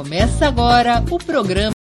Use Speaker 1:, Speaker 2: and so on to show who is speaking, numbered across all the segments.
Speaker 1: Começa agora o programa.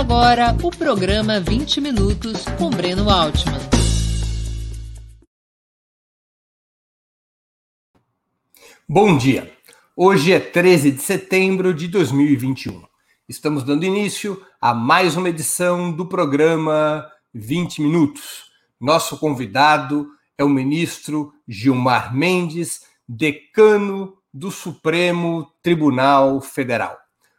Speaker 1: Agora o programa 20 Minutos com Breno Altman.
Speaker 2: Bom dia. Hoje é 13 de setembro de 2021. Estamos dando início a mais uma edição do programa 20 Minutos. Nosso convidado é o ministro Gilmar Mendes, decano do Supremo Tribunal Federal.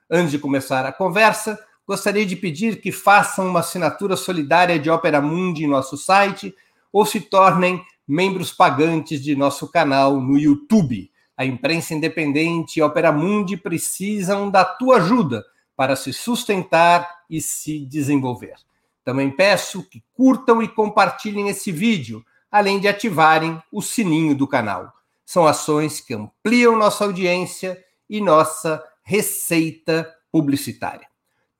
Speaker 2: Antes de começar a conversa, gostaria de pedir que façam uma assinatura solidária de Opera Mundi em nosso site ou se tornem membros pagantes de nosso canal no YouTube. A imprensa independente e Opera Mundi precisam da tua ajuda para se sustentar e se desenvolver. Também peço que curtam e compartilhem esse vídeo, além de ativarem o sininho do canal. São ações que ampliam nossa audiência e nossa receita publicitária.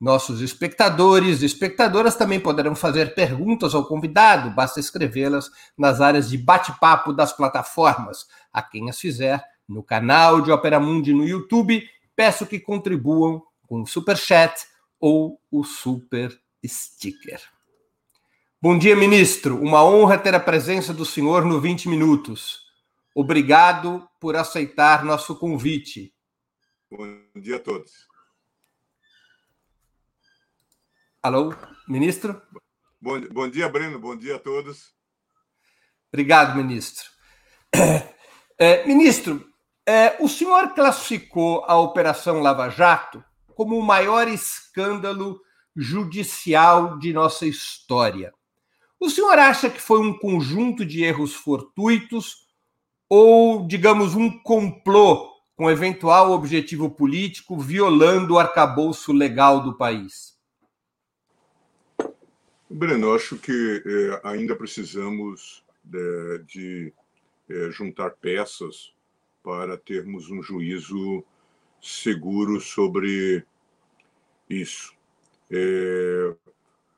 Speaker 2: Nossos espectadores e espectadoras também poderão fazer perguntas ao convidado, basta escrevê-las nas áreas de bate-papo das plataformas. A quem as fizer, no canal de Opera Mundi no YouTube, peço que contribuam com o Super Chat ou o Super Sticker. Bom dia, ministro. Uma honra ter a presença do senhor no 20 Minutos. Obrigado por aceitar nosso convite.
Speaker 3: Bom dia a todos.
Speaker 2: Alô, ministro?
Speaker 3: Bom, bom dia, Breno. Bom dia a todos.
Speaker 2: Obrigado, ministro. É, ministro, é, o senhor classificou a Operação Lava Jato como o maior escândalo judicial de nossa história. O senhor acha que foi um conjunto de erros fortuitos ou, digamos, um complô com eventual objetivo político violando o arcabouço legal do país?
Speaker 3: Breno, acho que é, ainda precisamos de, de é, juntar peças para termos um juízo seguro sobre isso.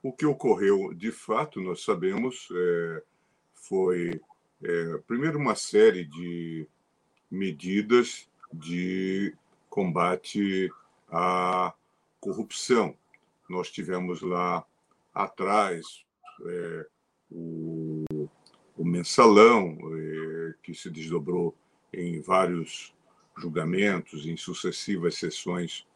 Speaker 3: O que ocorreu, de fato, nós sabemos, foi, primeiro, uma série de medidas de combate à corrupção. Nós tivemos lá atrás é, o, o, mensalão, é, que se desdobrou em vários julgamentos, em sucessivas sessões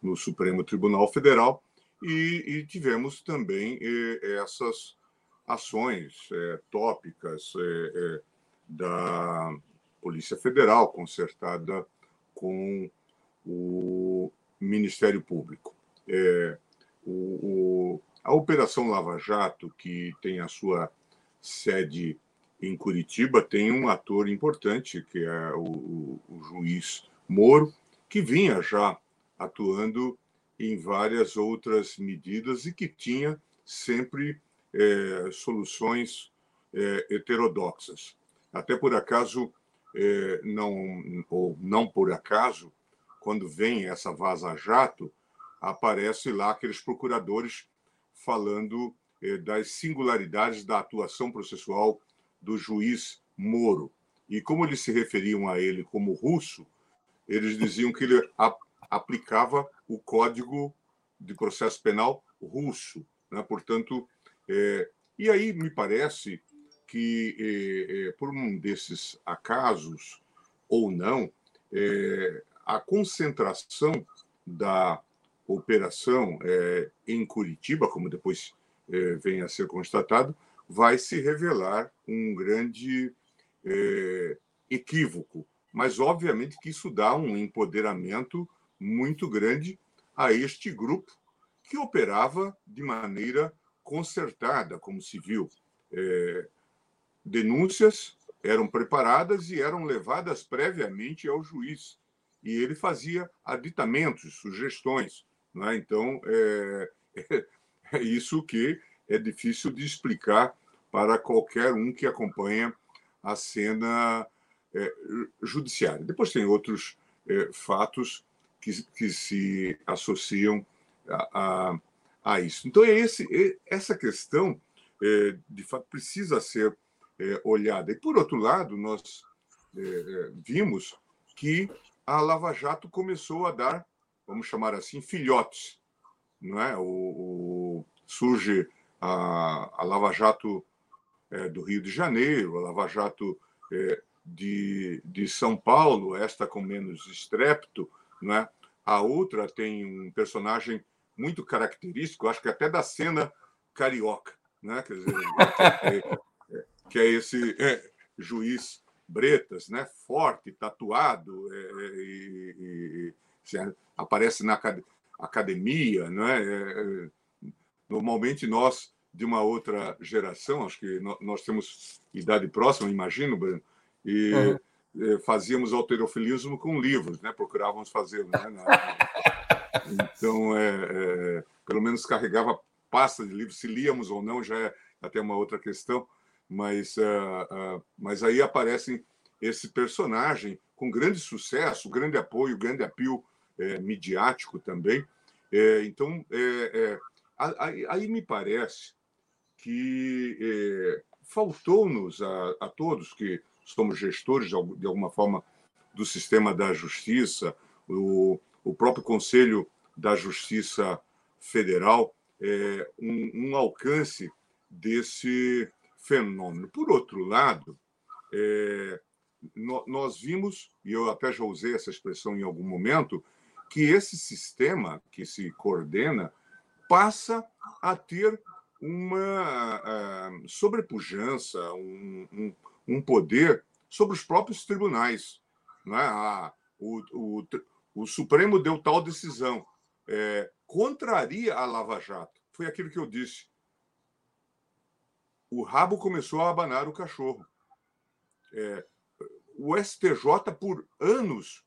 Speaker 3: no Supremo Tribunal Federal, e, e tivemos também é, essas ações é, tópicas é, da Polícia Federal, concertada com o Ministério Público. É, o, o, a Operação Lava Jato, que tem a sua sede em Curitiba, tem um ator importante, que é o, o juiz Moro, que vinha já atuando em várias outras medidas e que tinha sempre é, soluções é, heterodoxas. Até por acaso, é, não, ou não por acaso, quando vem essa vaza-jato, aparece lá aqueles procuradores falando é, das singularidades da atuação processual do juiz Moro. E como eles se referiam a ele como russo, eles diziam que ele aplicava o código de processo penal russo. Né? Portanto, é, e aí me parece que, é, por um desses acasos, ou não, a concentração da operação é, em Curitiba, como depois é, vem a ser constatado, vai se revelar um grande equívoco. Mas, obviamente, que isso dá um empoderamento muito grande a este grupo que operava de maneira concertada, como se viu. É, denúncias eram preparadas e eram levadas previamente ao juiz. E ele fazia aditamentos, sugestões. Né? Então, é, é, isso que é difícil de explicar para qualquer um que acompanha a cena é, judiciária. Depois tem outros é, fatos que, que se associam a, a, a, isso. Então, é esse, é, essa questão, é, de fato, precisa ser é, olhada. E, por outro lado, nós é, vimos que a Lava Jato começou a dar, vamos chamar assim, filhotes. Não é? o, o surge a, a Lava Jato do Rio de Janeiro, a Lava Jato de, de São Paulo, esta com menos estrépito, né? A outra tem um personagem muito característico, acho que até da cena carioca, né? Quer dizer, é, é, que é esse é, juiz Bretas, né? Forte, tatuado, é, é aparece na academia, né? normalmente nós de uma outra geração, acho que nós temos idade próxima, imagino, Breno, e uhum. fazíamos alterofilismo com livros, né? Procurávamos fazer, né? Então, é, é, pelo menos carregava pasta de livros, se líamos ou não já é até uma outra questão, mas, uh, uh, mas aí aparecem esse personagem com grande sucesso, grande apoio, grande apio é, midiático também. É, então, é, aí, aí, me parece que faltou-nos a, a todos que somos gestores, de alguma forma, do sistema da justiça, o, o próprio Conselho da Justiça Federal, é, um, um alcance desse fenômeno. Por outro lado, é, nós vimos, e eu até já usei essa expressão em algum momento, que esse sistema que se coordena passa a ter uma uh, sobrepujança, um, um, um poder sobre os próprios tribunais. Não é? Ah, o, o, o Supremo deu tal decisão, é, contraria a Lava Jato. Foi aquilo que eu disse. O rabo começou a abanar o cachorro. É, o STJ, por anos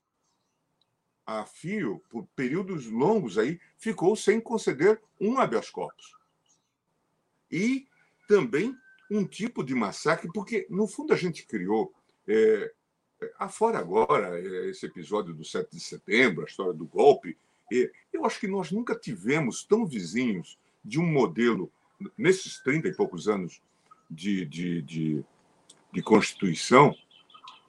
Speaker 3: a fio, por períodos longos aí, ficou sem conceder um habeas corpus. E também um tipo de massacre, porque, no fundo, a gente criou, é, é afora agora, é, esse episódio do 7 de setembro, a história do golpe, é, eu acho que nós nunca tivemos tão vizinhos de um modelo, nesses 30 e poucos anos de, de, de, de Constituição,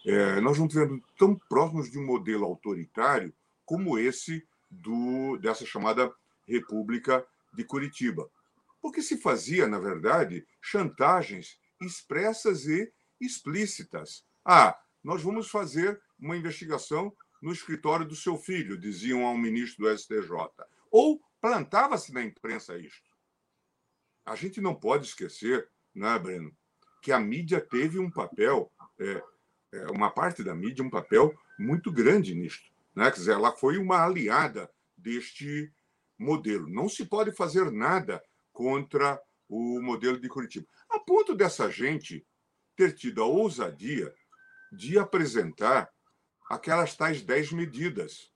Speaker 3: é, nós não tivemos tão próximos de um modelo autoritário como esse do, dessa chamada República de Curitiba porque se fazia, na verdade, chantagens expressas e explícitas. Ah, nós vamos fazer uma investigação no escritório do seu filho, diziam ao ministro do STJ. Ou plantava-se na imprensa isto. A gente não pode esquecer né, Breno, que a mídia teve um papel, é, é, uma parte da mídia, um papel muito grande nisto. Né? Quer dizer, ela foi uma aliada deste modelo. Não se pode fazer nada contra o modelo de Curitiba. A ponto dessa gente ter tido a ousadia de apresentar aquelas tais dez medidas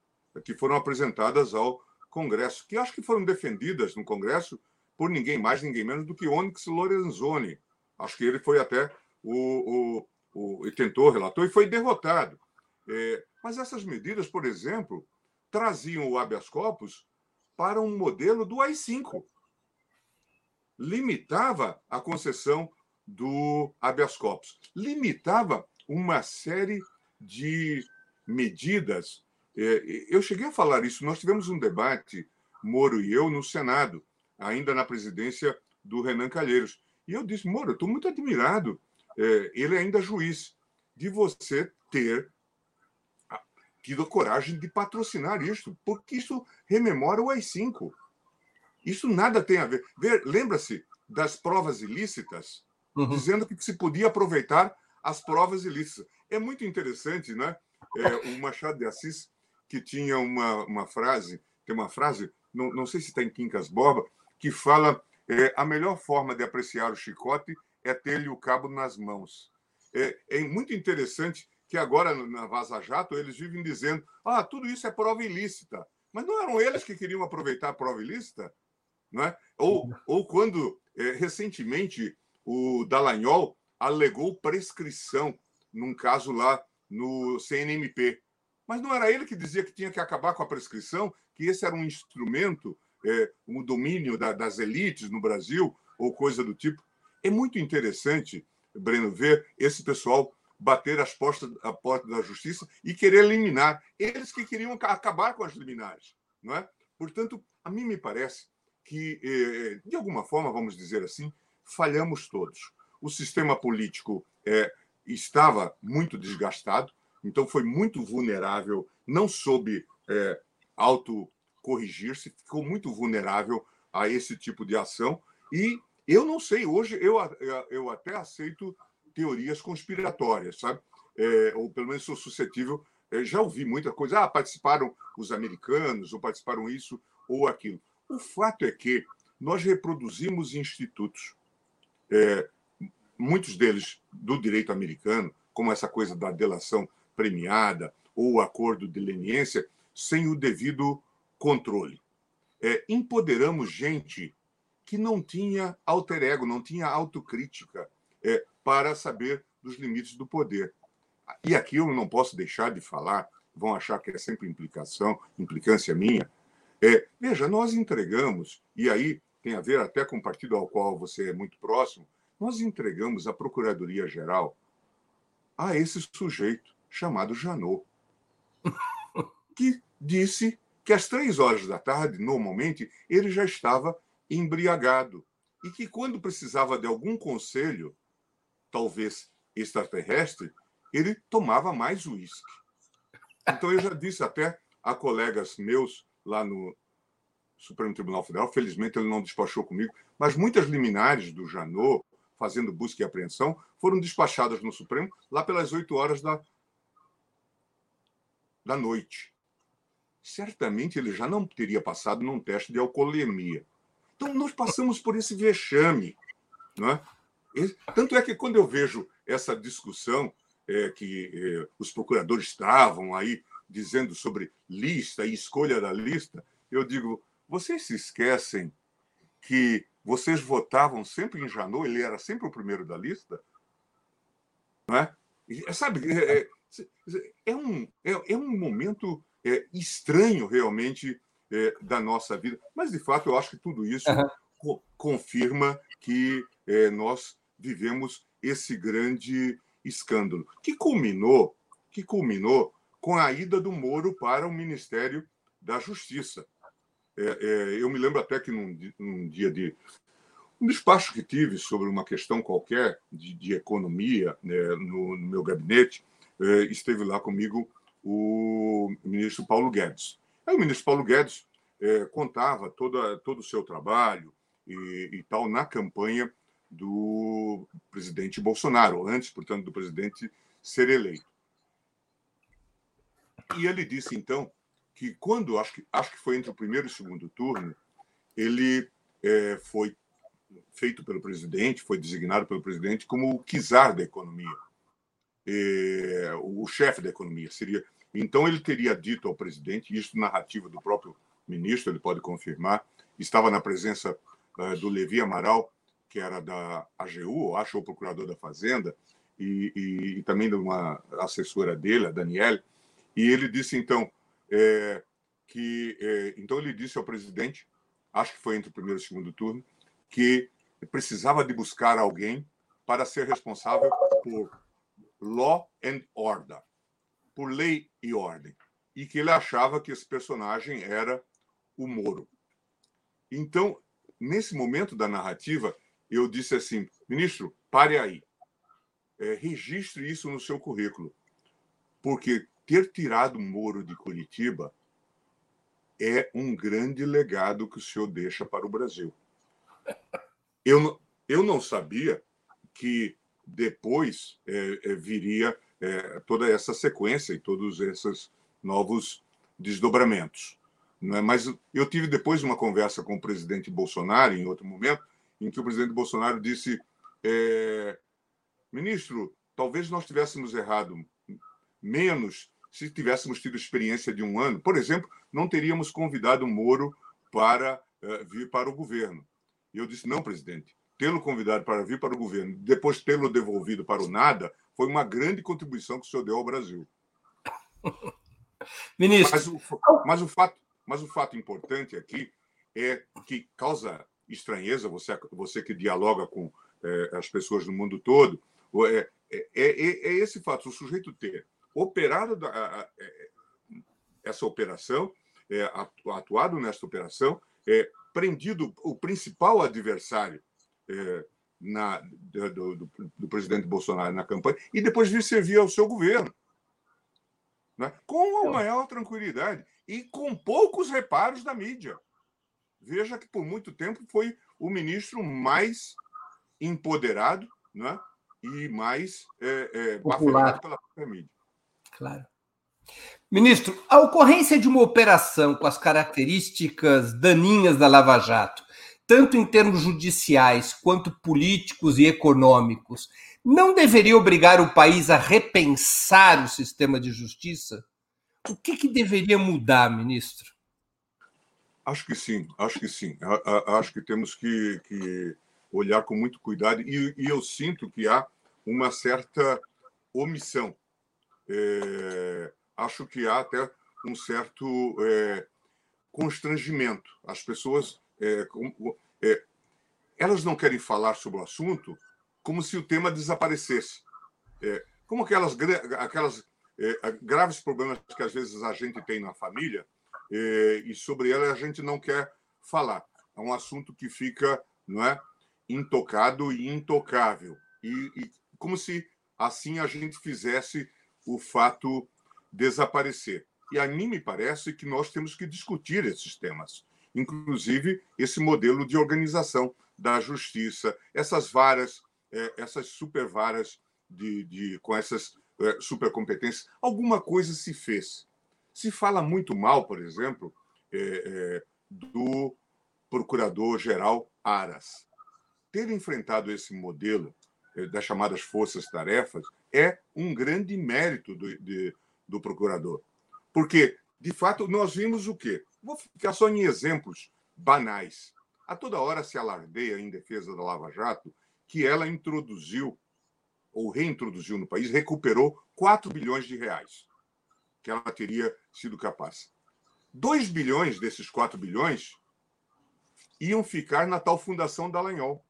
Speaker 3: que foram apresentadas ao Congresso, que acho que foram defendidas no Congresso por ninguém mais, ninguém menos do que Onyx Lorenzoni. Acho que ele foi até o, o, o tentou, relatou e foi derrotado. É, mas essas medidas, por exemplo, traziam o habeas corpus para um modelo do AI-5. Limitava a concessão do habeas corpus. Limitava uma série de medidas. É, eu cheguei a falar isso, nós tivemos um debate, Moro e eu, no Senado, ainda na presidência do Renan Calheiros. E eu disse, Moro, eu estou muito admirado, é, ele é ainda juiz, de você ter tido a coragem de patrocinar isso, porque isso rememora o AI-5. Isso nada tem a ver. Lembra-se das provas ilícitas, uhum. dizendo que se podia aproveitar as provas ilícitas. É muito interessante, né? É, o Machado de Assis, que tinha uma, uma frase, tem uma frase, não, não sei se está em Quincas Borba, que fala é, a melhor forma de apreciar o chicote é ter-lhe o cabo nas mãos. É, é muito interessante que agora na Vaza Jato eles vivem dizendo: ah, tudo isso é prova ilícita. Mas não eram eles que queriam aproveitar a prova ilícita? Não é? ou, ou quando, é, recentemente, o Dallagnol alegou prescrição num caso lá no CNMP. Mas não era ele que dizia que tinha que acabar com a prescrição, que esse era um instrumento, é, um domínio da, das elites no Brasil, ou coisa do tipo. É muito interessante, Breno, ver esse pessoal bater as portas, a porta da justiça e querer eliminar. Eles que queriam acabar com as liminares. Não é? Portanto, a mim me parece que, eh, de alguma forma, vamos dizer assim, falhamos todos. O sistema político é, estava muito desgastado, então foi muito vulnerável, não soube é, autocorrigir-se, ficou muito vulnerável a esse tipo de ação. E eu não sei, hoje eu, eu até aceito teorias conspiratórias, sabe? É, ou pelo menos sou suscetível. É, já ouvi muita coisa. Ah, participaram os americanos, ou participaram isso ou aquilo. O fato é que nós reproduzimos institutos, é, muitos deles do direito americano, como essa coisa da delação premiada ou o acordo de leniência, sem o devido controle. É, empoderamos gente que não tinha alter ego, não tinha autocrítica, é, para saber dos limites do poder. E aqui eu não posso deixar de falar, vão achar que é sempre implicação, implicância minha. É, veja, nós entregamos, e aí tem a ver até com o partido ao qual você é muito próximo, nós entregamos a Procuradoria-Geral a esse sujeito chamado Janot, que disse que às três horas da tarde, normalmente, ele já estava embriagado e que quando precisava de algum conselho talvez extraterrestre, ele tomava mais uísque. Então eu já disse até a colegas meus lá no Supremo Tribunal Federal, felizmente ele não despachou comigo, mas muitas liminares do Janot, fazendo busca e apreensão, foram despachadas no Supremo lá pelas 8 horas da, da noite. Certamente ele já não teria passado num teste de alcoolemia. Então nós passamos por esse vexame. Não é? Tanto é que quando eu vejo essa discussão é, que é, os procuradores estavam aí dizendo sobre lista e escolha da lista, eu digo: vocês se esquecem que vocês votavam sempre em Janot, ele era sempre o primeiro da lista? Não é? E, sabe, é, é, é um, é, é, um momento é, estranho realmente da nossa vida, mas de fato eu acho que tudo isso uhum. co confirma que nós vivemos esse grande escândalo, que culminou, que culminou com a ida do Moro para o Ministério da Justiça. É, é, eu me lembro até que num, num, dia de um despacho que tive sobre uma questão qualquer de, de economia né, no, no, meu gabinete, é, esteve lá comigo o ministro Paulo Guedes. Aí o ministro Paulo Guedes é, contava toda, todo o seu trabalho e, e tal na campanha do presidente Bolsonaro, antes, portanto, do presidente ser eleito. E ele disse, então, que quando, acho que, acho que foi entre o primeiro e o segundo turno, ele é, foi feito pelo presidente, foi designado pelo presidente como o czar da economia, é, o chefe da economia. seria. Então, ele teria dito ao presidente, isso narrativa do próprio ministro, ele pode confirmar, estava na presença uh, do Levi Amaral, que era da AGU, acho, o procurador da Fazenda, e, e, e, também de uma assessora dele, a Daniele, e ele disse, então, é, que. É, então, ele disse ao presidente, acho que foi entre o primeiro e o segundo turno, que precisava de buscar alguém para ser responsável por law and order, por lei e ordem, e que ele achava que esse personagem era o Moro. Então, nesse momento da narrativa, eu disse assim, ministro, pare aí, é, registre isso no seu currículo, porque ter tirado Moro de Curitiba é um grande legado que o senhor deixa para o Brasil. Eu, eu não sabia que depois é, é, viria é, toda essa sequência e todos esses novos desdobramentos. Não é? Mas eu tive depois uma conversa com o presidente Bolsonaro, em outro momento, em que o presidente Bolsonaro disse: é, ministro, talvez nós tivéssemos errado menos se tivéssemos tido experiência de um ano. Por exemplo, não teríamos convidado o Moro para uh, vir para o governo. E eu disse: não, presidente, tê-lo convidado para vir para o governo, depois tê-lo devolvido para o nada, foi uma grande contribuição que o senhor deu ao Brasil. Ministro. Mas o, mas o, fato, mas o fato importante aqui é que causa estranheza, você, você que dialoga com é, as pessoas do mundo todo, é, é, é, é esse fato, o sujeito ter operado da, a, a, é, essa operação, é, atuado nesta operação, é, prendido o principal adversário é, na, do, do, do, presidente Bolsonaro na campanha e depois vir servir ao seu governo. Né? Com a maior tranquilidade e com poucos reparos da mídia. Veja que por muito tempo foi o ministro mais empoderado né? e mais é, é, pela própria mídia.
Speaker 2: Claro. Ministro, a ocorrência de uma operação com as características daninhas da Lava Jato, tanto em termos judiciais quanto políticos e econômicos, não deveria obrigar o país a repensar o sistema de justiça? O que, que deveria mudar, ministro?
Speaker 3: Acho que sim, acho que sim. Acho que temos que, que olhar com muito cuidado e, e, eu sinto que há uma certa omissão. É, acho que há até um certo é, constrangimento. As pessoas é, é, elas não querem falar sobre o assunto como se o tema desaparecesse. É, como aquelas, aquelas é, graves problemas que às vezes a gente tem na família e sobre ela a gente não quer falar. É um assunto que fica não é, intocado e intocável. E, e como se assim a gente fizesse o fato desaparecer. E a mim me parece que nós temos que discutir esses temas, inclusive esse modelo de organização da justiça, essas varas, é, essas super varas de, de, com essas é, supercompetências. Alguma coisa se fez. Se fala muito mal, por exemplo, é, é, do procurador-geral Aras. Ter enfrentado esse modelo é, das chamadas forças-tarefas é um grande mérito do, de, do procurador. Porque, de fato, nós vimos o quê? Vou ficar só em exemplos banais. A toda hora se alardeia em defesa da Lava Jato que ela introduziu ou reintroduziu no país, recuperou 4 bilhões de reais que ela teria sido capaz. 2 bilhões desses 4 bilhões iam ficar na tal Fundação Dallagnol.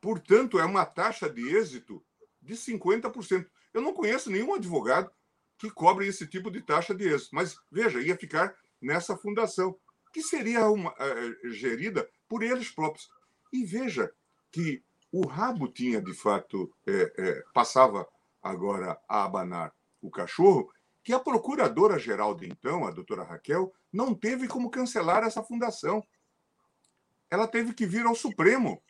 Speaker 3: Portanto, é uma taxa de êxito de 50%. Eu não conheço nenhum advogado que cobre esse tipo de taxa de êxito. Mas, veja, ia ficar nessa fundação, que seria uma, uh, gerida por eles próprios. E veja que o rabo tinha, de fato, é, é, passava agora a abanar o cachorro, que a procuradora-geral de então, a doutora Raquel, não teve como cancelar essa fundação. Ela teve que vir ao Supremo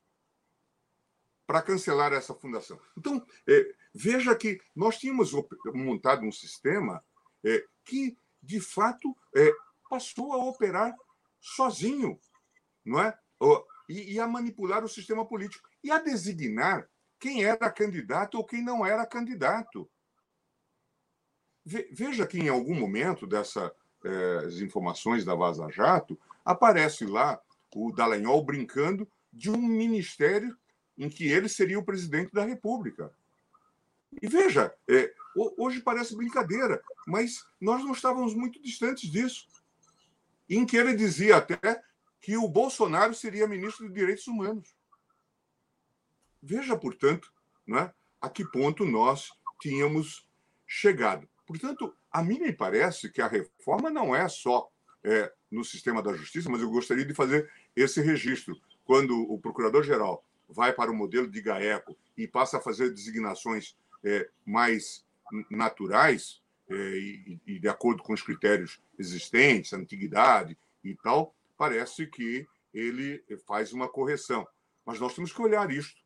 Speaker 3: para cancelar essa fundação. Então, é, veja que nós tínhamos montado um sistema é, que, de fato, é, passou a operar sozinho, não é? E, e a manipular o sistema político e a designar quem era candidato ou quem não era candidato. Veja que em algum momento dessas eh, informações da Vaza Jato aparece lá o Dallagnol brincando de um ministério em que ele seria o presidente da República. E veja, é, hoje parece brincadeira, mas nós não estávamos muito distantes disso. Em que ele dizia até que o Bolsonaro seria ministro de Direitos Humanos. Veja, portanto, né, a que ponto nós tínhamos chegado. Portanto, a mim me parece que a reforma não é só é, no sistema da justiça, mas eu gostaria de fazer esse registro. Quando o procurador-geral vai para o modelo de GAECO e passa a fazer designações é, mais naturais é, e, e, de acordo com os critérios existentes, antiguidade e tal, parece que ele faz uma correção. Mas nós temos que olhar isto.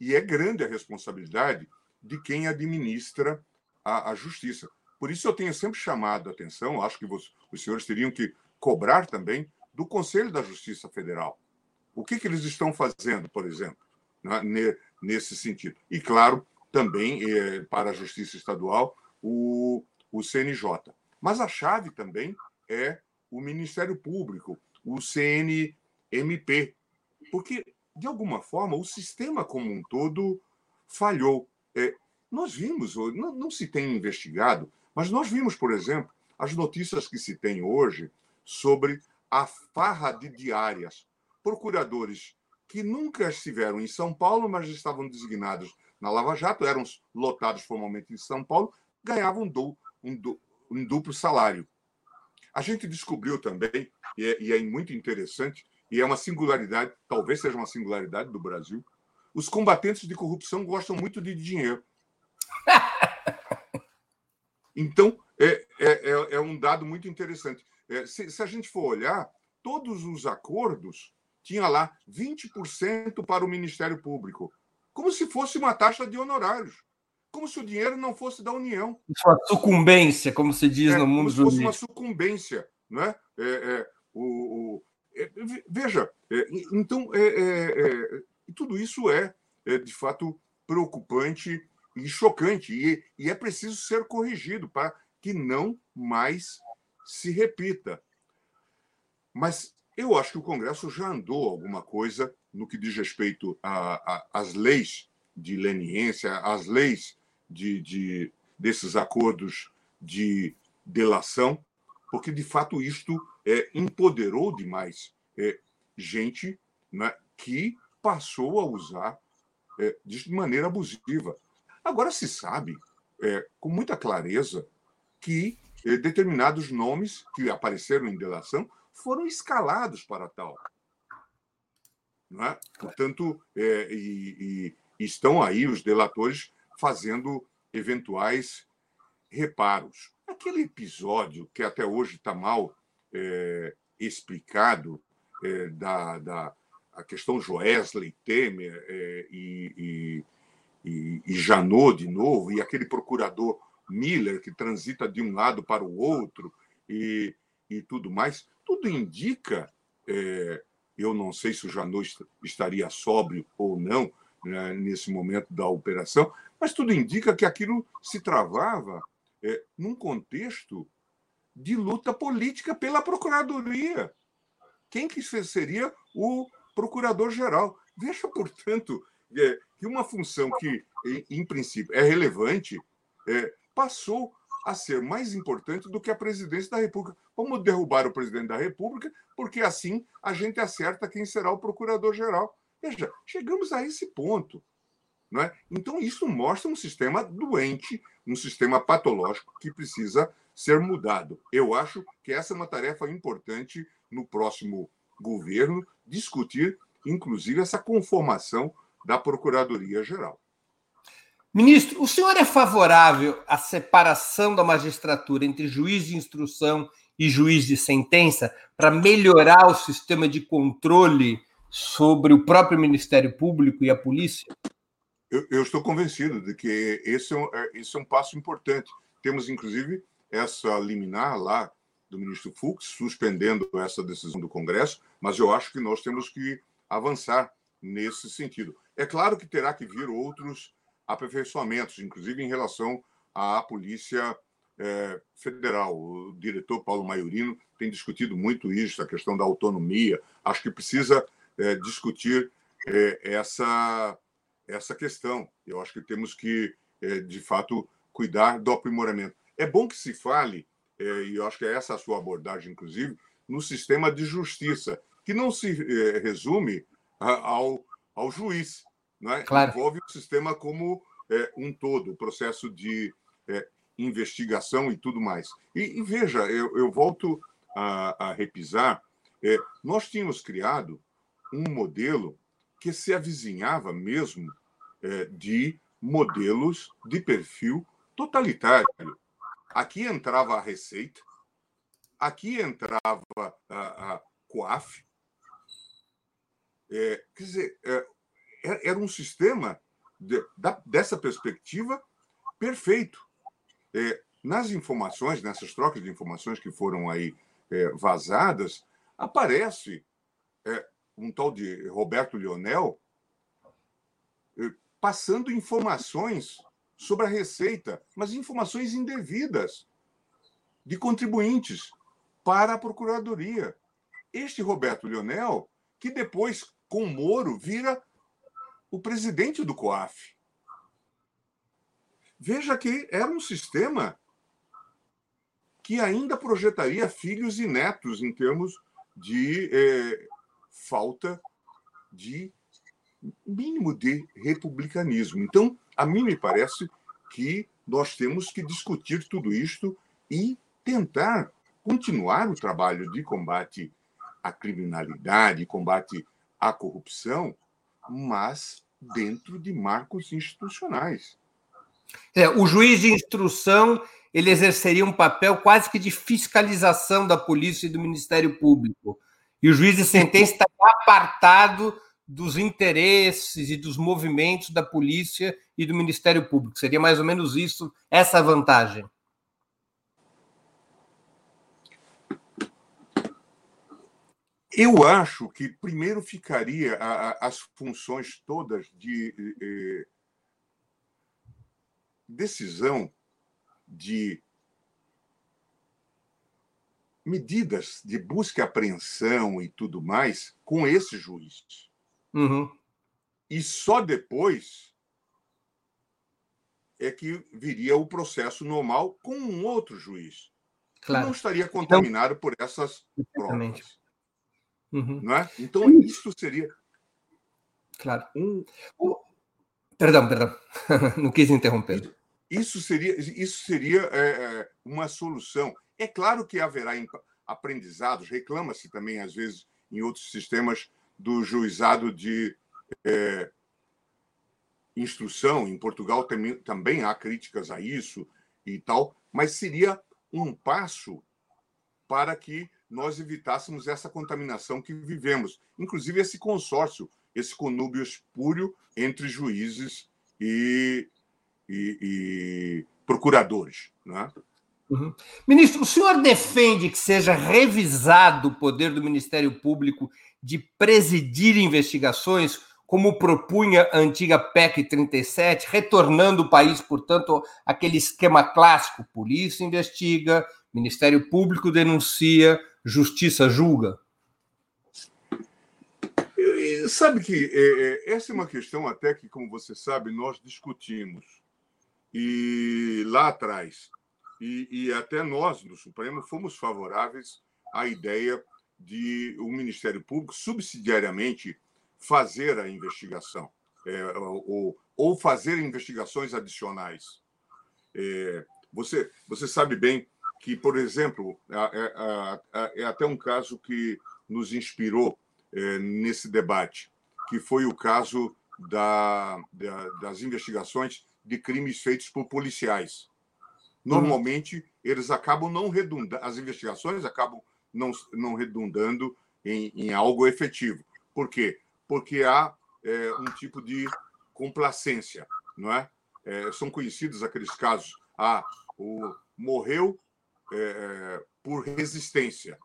Speaker 3: E é grande a responsabilidade de quem administra a, a justiça. Por isso eu tenho sempre chamado a atenção, acho que os, os senhores teriam que cobrar também do Conselho da Justiça Federal. O que, que eles estão fazendo, por exemplo, né, nesse sentido? E, claro, também eh, para a Justiça Estadual, o, o CNJ. Mas a chave também é o Ministério Público, o CNMP, porque, de alguma forma, o sistema como um todo falhou. É, nós vimos, não, não se tem investigado, mas nós vimos, por exemplo, as notícias que se tem hoje sobre a farra de diárias. Procuradores que nunca estiveram em São Paulo, mas estavam designados na Lava Jato, eram lotados formalmente em São Paulo, ganhavam um, um, um duplo salário. A gente descobriu também, e é, e é muito interessante, e é uma singularidade, talvez seja uma singularidade do Brasil, os combatentes de corrupção gostam muito de dinheiro. Então, é, é, é, é um dado muito interessante. É, se, se, a gente for olhar, todos os acordos tinha lá 20% para o Ministério Público, como se fosse uma taxa de honorários, como se o dinheiro não fosse da União.
Speaker 2: Uma sucumbência, como se diz
Speaker 3: é,
Speaker 2: no mundo
Speaker 3: jurídico. Como se fosse uma sucumbência. Não é? é, é o, o é, veja, é, então, tudo isso é, de fato, preocupante e chocante, e, e é preciso ser corrigido para que não mais se repita. Mas eu acho que o Congresso já andou alguma coisa no que diz respeito às leis de leniência, às leis de, de, desses acordos de delação, porque de fato isto é, empoderou demais é, gente né, que passou a usar é, de maneira abusiva. Agora se sabe é, com muita clareza que é, determinados nomes que apareceram em delação foram escalados para tal. Não é? Portanto, é, e, e estão aí os delatores fazendo eventuais reparos. Aquele episódio que até hoje está mal é, explicado é, da, da a questão Joesley Temer é, e, e, e Janot de novo, e aquele procurador Miller que transita de um lado para o outro e, e tudo mais, tudo indica, é, eu não sei se o Janot estaria sóbrio ou não né, nesse momento da operação, mas tudo indica que aquilo se travava é, num contexto de luta política pela Procuradoria. Quem que seria o Procurador-Geral? Veja, portanto, é, que uma função que, em, princípio, é relevante, é, passou a ser mais importante do que a presidência da República. Vamos derrubar o presidente da República, porque assim a gente acerta quem será o procurador-geral. Veja, chegamos a esse ponto. Não é? Então, isso mostra um sistema doente, um sistema patológico que precisa ser mudado. Eu acho que essa é uma tarefa importante no próximo governo, discutir, inclusive, essa conformação da Procuradoria-Geral.
Speaker 2: Ministro, o senhor é favorável à separação da magistratura entre juiz de instrução e juiz de sentença para melhorar o sistema de controle sobre o próprio Ministério Público e a polícia?
Speaker 3: Eu, eu, estou convencido de que esse é, um, é, esse é um passo importante. Temos, inclusive, essa liminar lá do ministro Fux, suspendendo essa decisão do Congresso, mas eu acho que nós temos que avançar nesse sentido. É claro que terá que vir outros aperfeiçoamentos, inclusive em relação à Polícia é, Federal. O diretor Paulo Maiorino tem discutido muito isso, a questão da autonomia. Acho que precisa é, discutir é, essa, essa questão. Eu acho que temos que, é, de fato, cuidar do aprimoramento. É bom que se fale é, e eu acho que é essa a sua abordagem, inclusive, no sistema de justiça, que não se é, resume ao, ao juiz, né? Claro. envolve o sistema como é, um todo, o processo de investigação e tudo mais. E, e veja, eu, eu, volto a, a repisar, nós tínhamos criado um modelo que se avizinhava mesmo de modelos de perfil totalitário. Aqui entrava a Receita, aqui entrava a, a COAF. É, quer dizer, é, é, era um sistema, de, da, dessa perspectiva, perfeito. É, nas informações, nessas trocas de informações que foram aí é, vazadas, aparece é, um tal de Roberto Lionel passando informações sobre a receita, mas informações indevidas de contribuintes para a Procuradoria. Este Roberto Leonel, que depois, com Moro, vira o presidente do COAF. Veja que era um sistema que ainda projetaria filhos e netos em termos de eh, falta de mínimo de republicanismo. Então, a mim me parece que nós temos que discutir tudo isto e tentar continuar o trabalho de combate à criminalidade, combate à corrupção, mas dentro de marcos institucionais.
Speaker 2: É, o juiz de instrução ele exerceria um papel quase que de fiscalização da polícia e do Ministério Público. E o juiz de sentença está apartado dos interesses e dos movimentos da polícia e do Ministério Público. Seria mais ou menos isso, essa vantagem.
Speaker 3: Eu acho que primeiro ficaria a, a, as funções todas de eh, decisão de medidas de busca e apreensão e tudo mais com esse juiz. Uhum. E só depois é que viria o processo normal com um outro juiz. Claro. Que não estaria então contaminado então, por essas exatamente. provas. Uhum. Não é? Então, isso seria.
Speaker 2: Claro. Um... Perdão, perdão. não quis interromper.
Speaker 3: Isso seria, isso seria é, é, uma solução. É claro que haverá aprendizados, reclama-se também, às vezes, em outros sistemas do juizado de é, instrução. Em Portugal também, também há críticas a isso e tal, mas seria um passo para que nós evitássemos essa contaminação que vivemos, inclusive esse consórcio, esse conúbio espúrio entre juízes e, e, e procuradores. Né?
Speaker 2: Uhum. Ministro, o senhor defende que seja revisado o poder do Ministério Público de presidir investigações, como propunha a antiga PEC 37, retornando o país, portanto, aquele esquema clássico: polícia investiga, Ministério Público denuncia, justiça julga?
Speaker 3: Sabe que é, é, essa é uma questão até que, como você sabe, nós discutimos. E lá atrás, e, e até nós, no Supremo, fomos favoráveis à ideia de o Ministério Público subsidiariamente fazer a investigação é, ou, ou, fazer investigações adicionais. É, você, você sabe bem que, por exemplo, é, é até um caso que nos inspirou é, nesse debate, que foi o caso da, da, das investigações de crimes feitos por policiais. Normalmente, eles acabam não redundando, as investigações acabam não, não redundando em, em algo efetivo. Por quê? Porque há é, um tipo de complacência, não é? é? São conhecidos aqueles casos. Ah, o, morreu é, por resistência.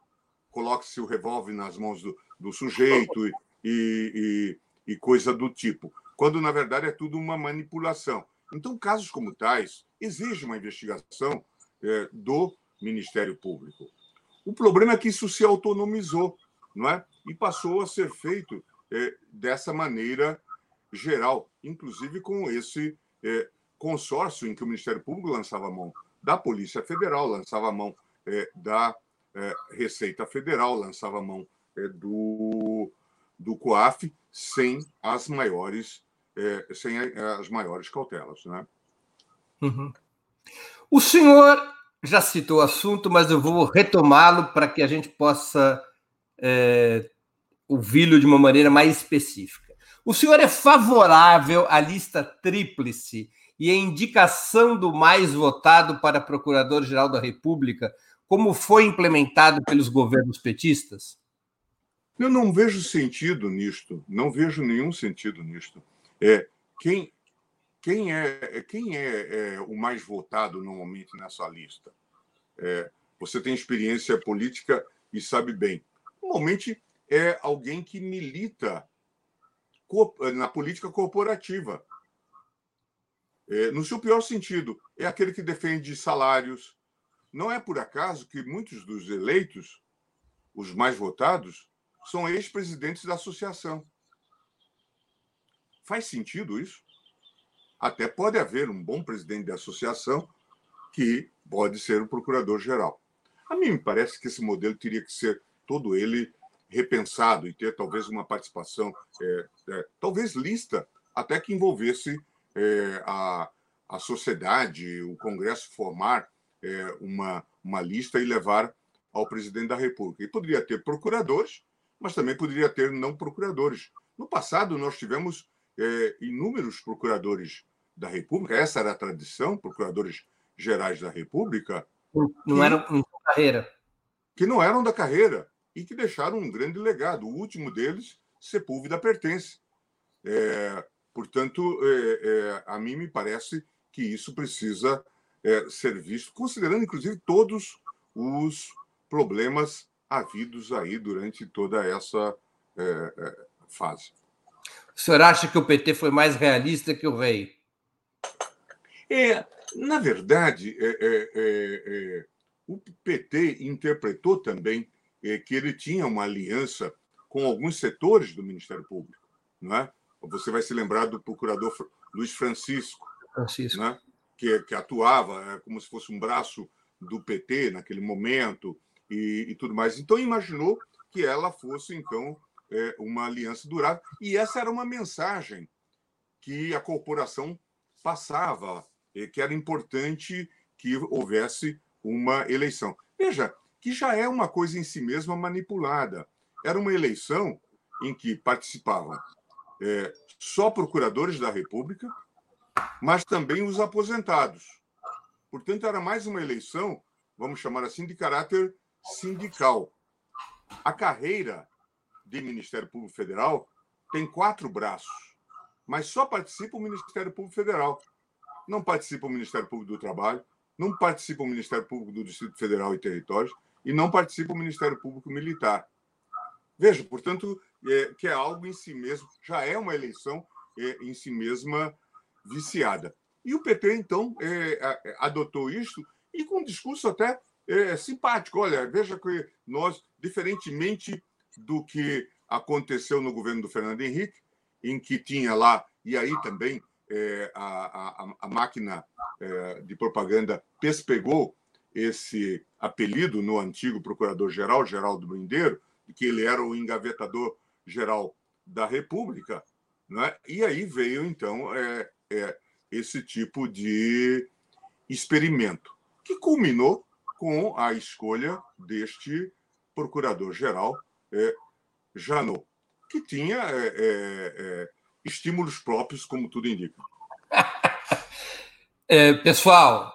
Speaker 3: Coloque-se o revólver nas mãos do, do sujeito e, e, e coisa do tipo, quando na verdade é tudo uma manipulação. Então, casos como tais exigem uma investigação é, do Ministério Público. O problema é que isso se autonomizou, não é? E passou a ser feito é, dessa maneira geral, inclusive com esse é, consórcio em que o Ministério Público lançava a mão da Polícia Federal, lançava a mão é, da é, Receita Federal, lançava a mão é, do, do COAF, sem as maiores, é, sem as maiores cautelas. Né?
Speaker 2: Uhum. O senhor já citou o assunto, mas eu vou retomá-lo para que a gente possa é, ouvi-lo de uma maneira mais específica. O senhor é favorável à lista tríplice e à indicação do mais votado para Procurador-Geral da República, como foi implementado pelos governos petistas?
Speaker 3: Eu não vejo sentido nisto, não vejo nenhum sentido nisto. É, quem, quem é, quem é, é o mais votado normalmente nessa lista? É, você tem experiência política e sabe bem. Normalmente é alguém que milita na política corporativa. É, no seu pior sentido, é aquele que defende salários. Não é por acaso que muitos dos eleitos, os mais votados, são ex-presidentes da associação. Faz sentido isso? Até pode haver um bom presidente da associação que pode ser o procurador-geral. A mim me parece que esse modelo teria que ser todo ele repensado e ter talvez uma participação, é, é, talvez lista, até que envolvesse é, a, a sociedade, o Congresso formar é, uma, uma lista e levar ao presidente da República. E poderia ter procuradores mas também poderia ter não procuradores. No passado, nós tivemos é, inúmeros procuradores da República, essa era a tradição, procuradores gerais da República.
Speaker 2: Não que, eram da carreira.
Speaker 3: Que não eram da carreira e que deixaram um grande legado. O último deles, Sepúlveda Pertence. É, portanto, é, é, a mim me parece que isso precisa é, ser visto, considerando, inclusive, todos os problemas havidos aí durante toda essa é, é, fase.
Speaker 2: O senhor acha que o PT foi mais realista que o rei?
Speaker 3: É, na verdade, é, o PT interpretou também que ele tinha uma aliança com alguns setores do Ministério Público, não é? Você vai se lembrar do procurador Luiz Francisco, Francisco. Né? Que, que atuava como se fosse um braço do PT naquele momento, e, e tudo mais. Então, imaginou que ela fosse, então, é, uma aliança durável. E essa era uma mensagem que a corporação passava, que era importante que houvesse uma eleição. Veja, que já é uma coisa em si mesma manipulada. Era uma eleição em que participavam é, só procuradores da República, mas também os aposentados. Portanto, era mais uma eleição, vamos chamar assim, de caráter sindical. A carreira de Ministério Público Federal tem quatro braços, mas só participa o Ministério Público Federal. Não participa o Ministério Público do Trabalho, não participa o Ministério Público do Distrito Federal e Territórios e não participa o Ministério Público Militar. Veja, portanto, é, que é algo em si mesmo, já é uma eleição é, em si mesma viciada. E o PT, então, é, adotou isso e com um discurso até é, simpático. Olha, veja que nós, diferentemente do que aconteceu no governo do Fernando Henrique, em que tinha lá, e aí também é, a, a, a, máquina é, de propaganda pespegou esse apelido no antigo procurador-geral, Geraldo Brindeiro, que ele era o engavetador-geral da República, né? e aí veio, então, é, é, esse tipo de experimento, que culminou com a escolha deste procurador-geral é, Janot, que tinha é, é, é estímulos próprios, como tudo indica.
Speaker 2: É, pessoal,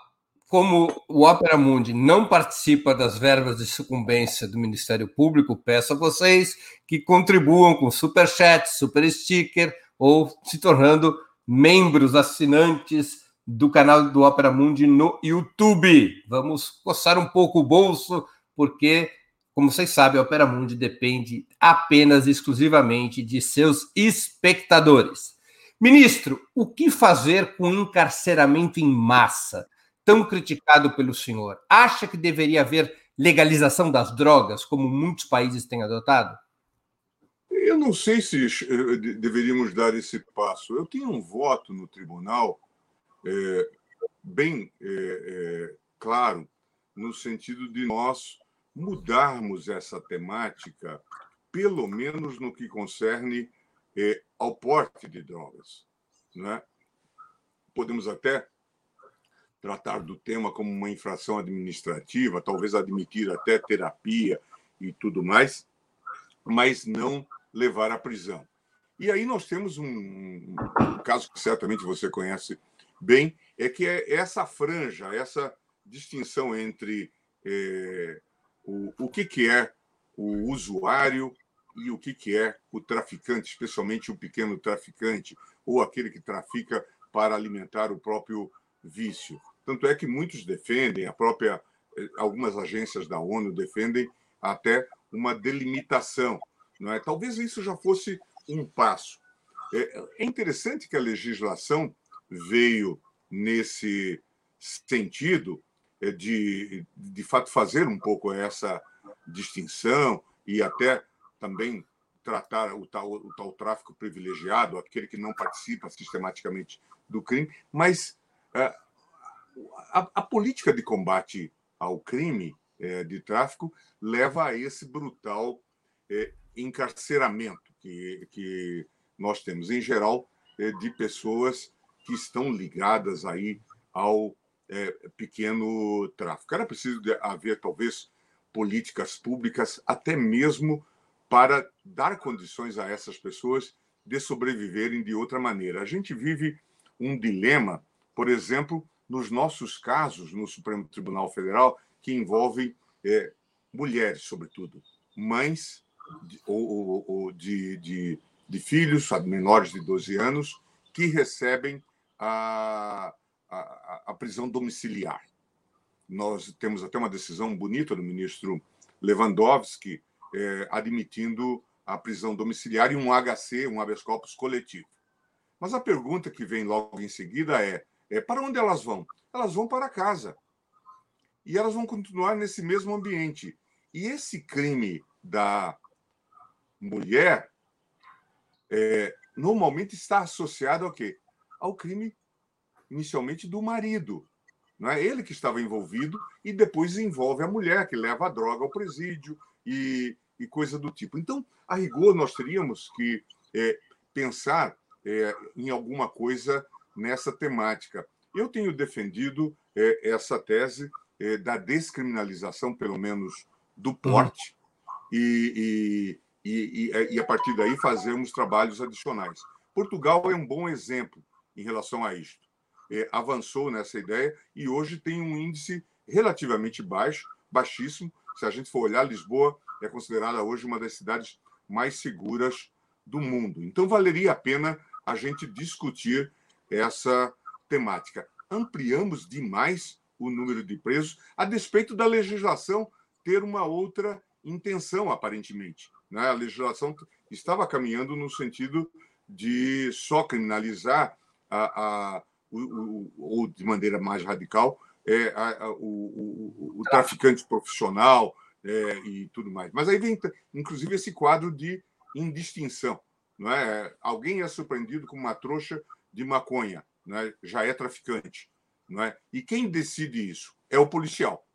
Speaker 2: como o Opera Mundi não participa das verbas de sucumbência do Ministério Público, peço a vocês que contribuam com super chat, super sticker ou se tornando membros assinantes do canal do Opera Mundi no YouTube. Vamos coçar um pouco o bolso, porque, como vocês sabem, a Opera Mundi depende apenas exclusivamente de seus espectadores. Ministro, o que fazer com encarceramento em massa, tão criticado pelo senhor? Acha que deveria haver legalização das drogas, como muitos países têm adotado?
Speaker 3: Eu não sei se eh, deveríamos dar esse passo. Eu tenho um voto no tribunal é, bem é, é, claro, no sentido de nós mudarmos essa temática, pelo menos no que concerne ao porte de drogas. Né? Podemos até tratar do tema como uma infração administrativa, talvez admitir até terapia e tudo mais, mas não levar à prisão. E aí nós temos um, um caso que certamente você conhece bem, é que é essa franja, essa distinção entre é, o, o que, que é o usuário e o que, que é o traficante, especialmente o pequeno traficante, ou aquele que trafica para alimentar o próprio vício. Tanto é que muitos defendem, a própria eh, algumas agências da ONU defendem até uma delimitação. Não é? Talvez isso já fosse um passo. É, é interessante que a legislação veio nesse sentido é, de, de fato, fazer um pouco essa distinção e até também tratar o tal, o tal tráfico privilegiado, aquele que não participa sistematicamente do crime, mas é, a, a, política de combate ao crime é, de tráfico leva a esse brutal é, encarceramento que, que nós temos, em geral, é, de pessoas que estão ligadas aí ao é, pequeno tráfico. Era preciso haver, talvez, políticas públicas, até mesmo para dar condições a essas pessoas de sobreviverem de outra maneira. A gente vive um dilema, por exemplo, nos nossos casos no Supremo Tribunal Federal, que envolvem é, mulheres, sobretudo, mães de, ou, ou, de, de, de, filhos menores de 12 anos que recebem a, a, a prisão domiciliar. Nós temos até uma decisão bonita do ministro Lewandowski é, admitindo a prisão domiciliar e um HC, um habeas corpus coletivo. Mas a pergunta que vem logo em seguida é, para onde elas vão? Elas vão para casa. E elas vão continuar nesse mesmo ambiente. E esse crime da mulher é, normalmente está associado ao quê? Ao crime, inicialmente, do marido. Não é ele que estava envolvido e depois envolve a mulher, que leva a droga ao presídio e, e coisa do tipo. Então, a rigor, nós teríamos que é, pensar é, em alguma coisa nessa temática. Eu tenho defendido é, essa tese é, da descriminalização, pelo menos do uhum. porte, e, e, e, e, a partir daí fazermos trabalhos adicionais. Portugal é um bom exemplo em relação a isto. É, avançou nessa ideia e hoje tem um índice relativamente baixo, baixíssimo. Se a gente for olhar, Lisboa é considerada hoje uma das cidades mais seguras do mundo. Então, valeria a pena a gente discutir essa temática. Ampliamos demais o número de presos, a despeito da legislação ter uma outra intenção, aparentemente. Né? A legislação estava caminhando no sentido de só criminalizar a, a, o, o, ou de maneira mais radical é, a, o, o, traficante profissional é, e tudo mais. Mas aí vem, inclusive, esse quadro de indistinção. Não é? Alguém é surpreendido com uma trouxa de maconha, né, já é traficante. Não é? E quem decide isso? É o policial.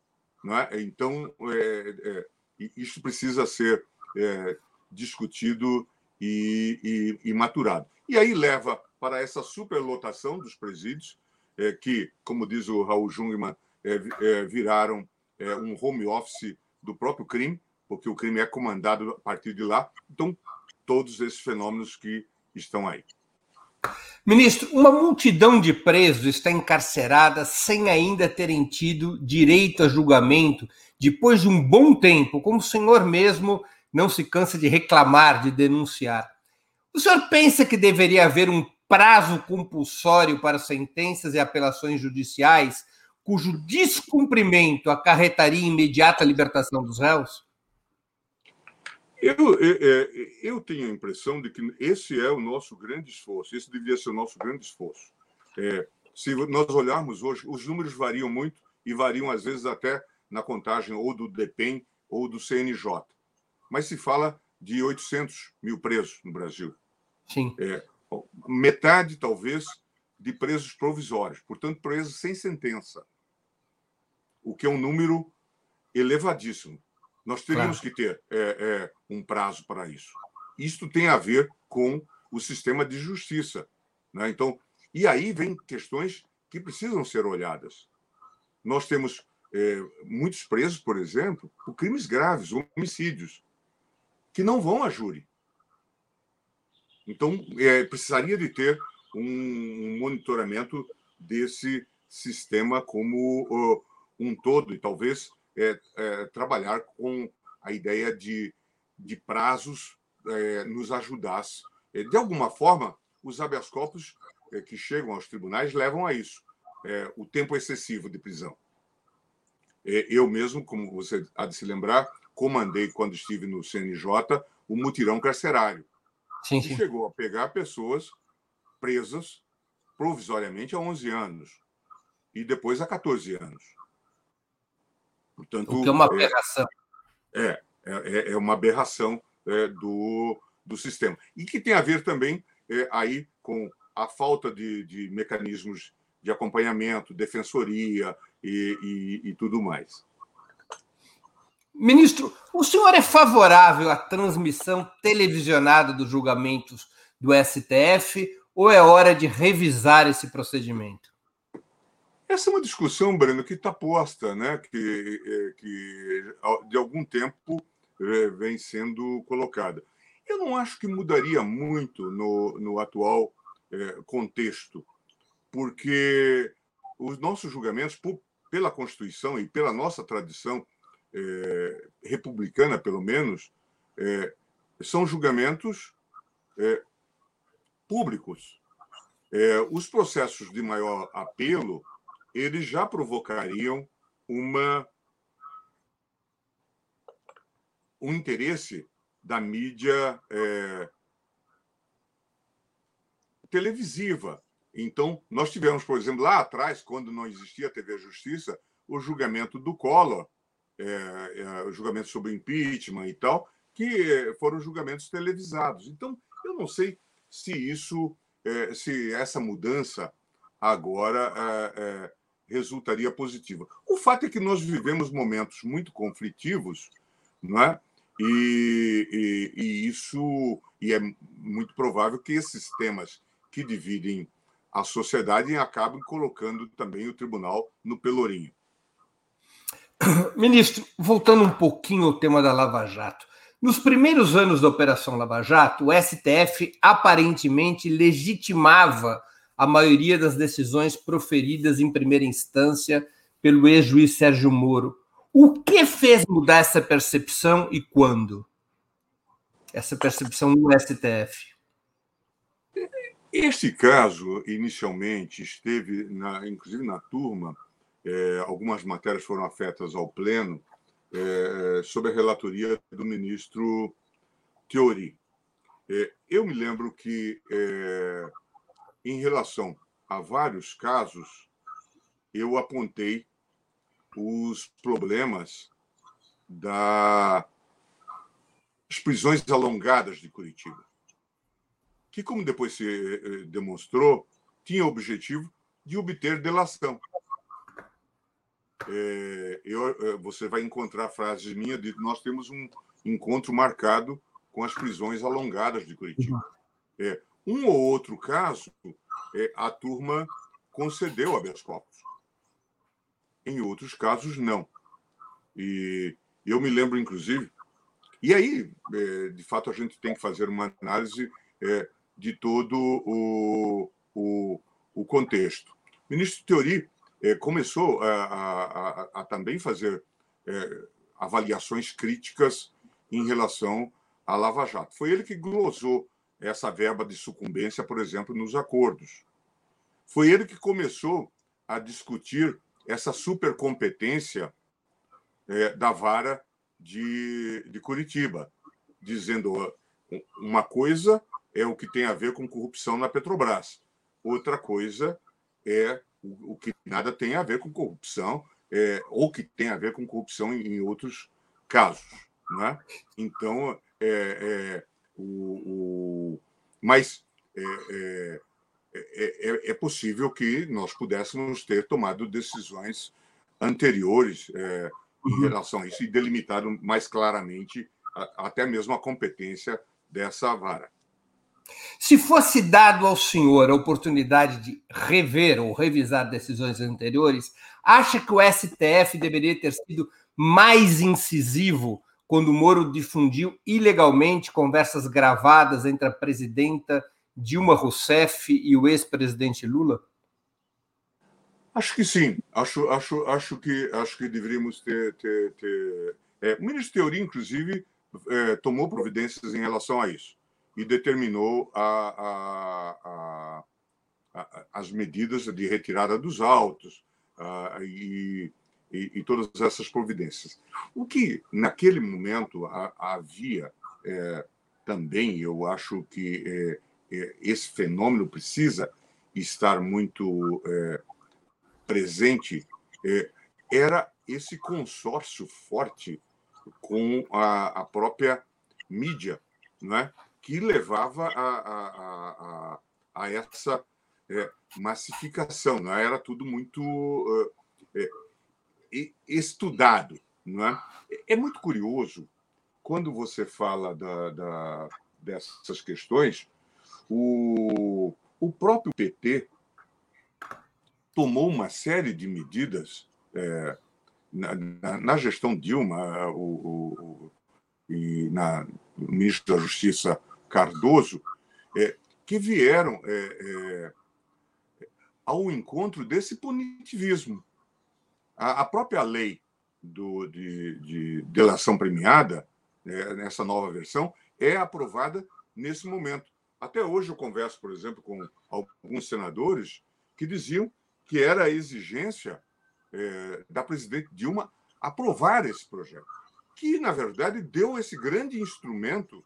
Speaker 3: Não é? Então, é, é, isso precisa ser é, discutido e, e, e, maturado. E aí leva para essa superlotação dos presídios, é, que, como diz o Raul Jungmann, é, é, viraram um home office do próprio crime, porque o crime é comandado a partir de lá. Então, todos esses fenômenos que estão aí.
Speaker 2: Ministro, uma multidão de presos está encarcerada sem ainda terem tido direito a julgamento depois de um bom tempo, como o senhor mesmo não se cansa de reclamar, de denunciar. O senhor pensa que deveria haver um prazo compulsório para sentenças e apelações judiciais, cujo descumprimento acarretaria imediata libertação dos réus?
Speaker 3: Eu, eu, eu, tenho a impressão de que esse é o nosso grande esforço, esse devia ser o nosso grande esforço. É, se nós olharmos hoje, os números variam muito e variam às vezes até na contagem ou do DEPEN ou do CNJ. Mas se fala de 800 mil presos no Brasil.
Speaker 2: Sim.
Speaker 3: É, metade, talvez, de presos provisórios, portanto, presos sem sentença, o que é um número elevadíssimo. Nós teríamos claro. que ter é, é, um prazo para isso. Isto tem a ver com o sistema de justiça. Né? Então, e aí vem questões que precisam ser olhadas. Nós temos é, muitos presos, por exemplo, por crimes graves, homicídios, que não vão a júri. Então, é, precisaria de ter um, um, monitoramento desse sistema como uh, um todo, e talvez é, é, trabalhar com a ideia de, de prazos é, nos ajudasse. É, de alguma forma, os habeas corpus é, que chegam aos tribunais levam a isso, o tempo excessivo de prisão. eu mesmo, como você há de se lembrar, comandei, quando estive no CNJ, o mutirão carcerário.
Speaker 2: Sim, sim.
Speaker 3: chegou a pegar pessoas presas provisoriamente há 11 anos e depois há 14 anos.
Speaker 2: Portanto, o que é uma é, aberração.
Speaker 3: É, é, é uma aberração é, do, do sistema. E que tem a ver também é, aí com a falta de, de mecanismos de acompanhamento, defensoria e, e, e tudo mais.
Speaker 2: Ministro, o senhor é favorável à transmissão televisionada dos julgamentos do STF ou é hora de revisar esse procedimento?
Speaker 3: Essa é uma discussão, Breno, que está posta, né? que, é, que de algum tempo é, vem sendo colocada. Eu não acho que mudaria muito no, no atual é, contexto, porque os nossos julgamentos, por, pela Constituição e pela nossa tradição republicana, pelo menos, são julgamentos públicos. os processos de maior apelo eles já provocariam uma um interesse da mídia é, televisiva. Então, nós tivemos, por exemplo, lá atrás, quando não existia a TV Justiça, o julgamento do Collor, é, é, o julgamento sobre impeachment e tal, que foram julgamentos televisados. Então, eu não sei se isso, é, se essa mudança agora é, é, resultaria positiva. O fato é que nós vivemos momentos muito conflitivos, não é? E, e, e, isso e é muito provável que esses temas que dividem a sociedade acabem colocando também o tribunal no pelourinho.
Speaker 2: Ministro, voltando um pouquinho ao tema da Lava Jato. Nos primeiros anos da Operação Lava Jato, o STF aparentemente legitimava a maioria das decisões proferidas em primeira instância pelo ex-juiz Sérgio Moro. O que fez mudar essa percepção e quando? Essa percepção no STF.
Speaker 3: Este caso, inicialmente, esteve, na, inclusive na turma, é, algumas matérias foram afetas ao Pleno, é, sob a relatoria do ministro Teori. É, eu me lembro que em relação a vários casos, eu apontei os problemas das prisões alongadas de Curitiba, que, como depois se eh, demonstrou, tinha o objetivo de obter delação. É, eu, eh, você vai encontrar frases minhas de nós temos um encontro marcado com as prisões alongadas de Curitiba. É, um ou outro caso, é, a turma concedeu habeas corpus. Em outros casos, não. E eu me lembro, inclusive, e aí, é, de fato, a gente tem que fazer uma análise é, de todo o, o, o, contexto. O ministro Teori é, começou a, a, a, a, também fazer é, avaliações críticas em relação à Lava Jato. Foi ele que glosou essa verba de sucumbência, por exemplo, nos acordos. Foi ele que começou a discutir essa supercompetência é, da vara de, de Curitiba, dizendo uma coisa é o que tem a ver com corrupção na Petrobras, outra coisa é o, o que nada tem a ver com corrupção, é, ou que tem a ver com corrupção em, em outros casos. Né? Então, é, é o, o, mas é é, é, é, é, possível que nós pudéssemos ter tomado decisões anteriores é, em uhum. relação a isso e delimitado mais claramente a, até mesmo a competência dessa vara.
Speaker 2: Se fosse dado ao senhor a oportunidade de rever ou revisar decisões anteriores, acha que o STF deveria ter sido mais incisivo quando o Moro difundiu ilegalmente conversas gravadas entre a presidenta Dilma Rousseff e o ex-presidente Lula?
Speaker 3: Acho que sim. Acho, acho, acho, que, acho que deveríamos ter. ter, ter... É, o ministro Teori, inclusive, é, tomou providências em relação a isso e determinou a, a, a, as medidas de retirada dos autos e e, e, todas essas providências. O que, naquele momento, a, havia é, também, eu acho que é, é, esse fenômeno precisa estar muito é, presente, é, era esse consórcio forte com a, a própria mídia, né, que levava a, a, a, a essa é, massificação. Né? Era tudo muito estudado. Não é? é muito curioso quando você fala da, da, dessas questões, o, o próprio PT tomou uma série de medidas é, na, na, na, gestão Dilma o, o, e na o ministro da Justiça Cardoso, é, que vieram é, é ao encontro desse punitivismo. A, própria lei do, de, de delação premiada, né, nessa nova versão, é aprovada nesse momento. Até hoje eu converso, por exemplo, com alguns senadores que diziam que era a exigência é, da presidente Dilma aprovar esse projeto, que, na verdade, deu esse grande instrumento.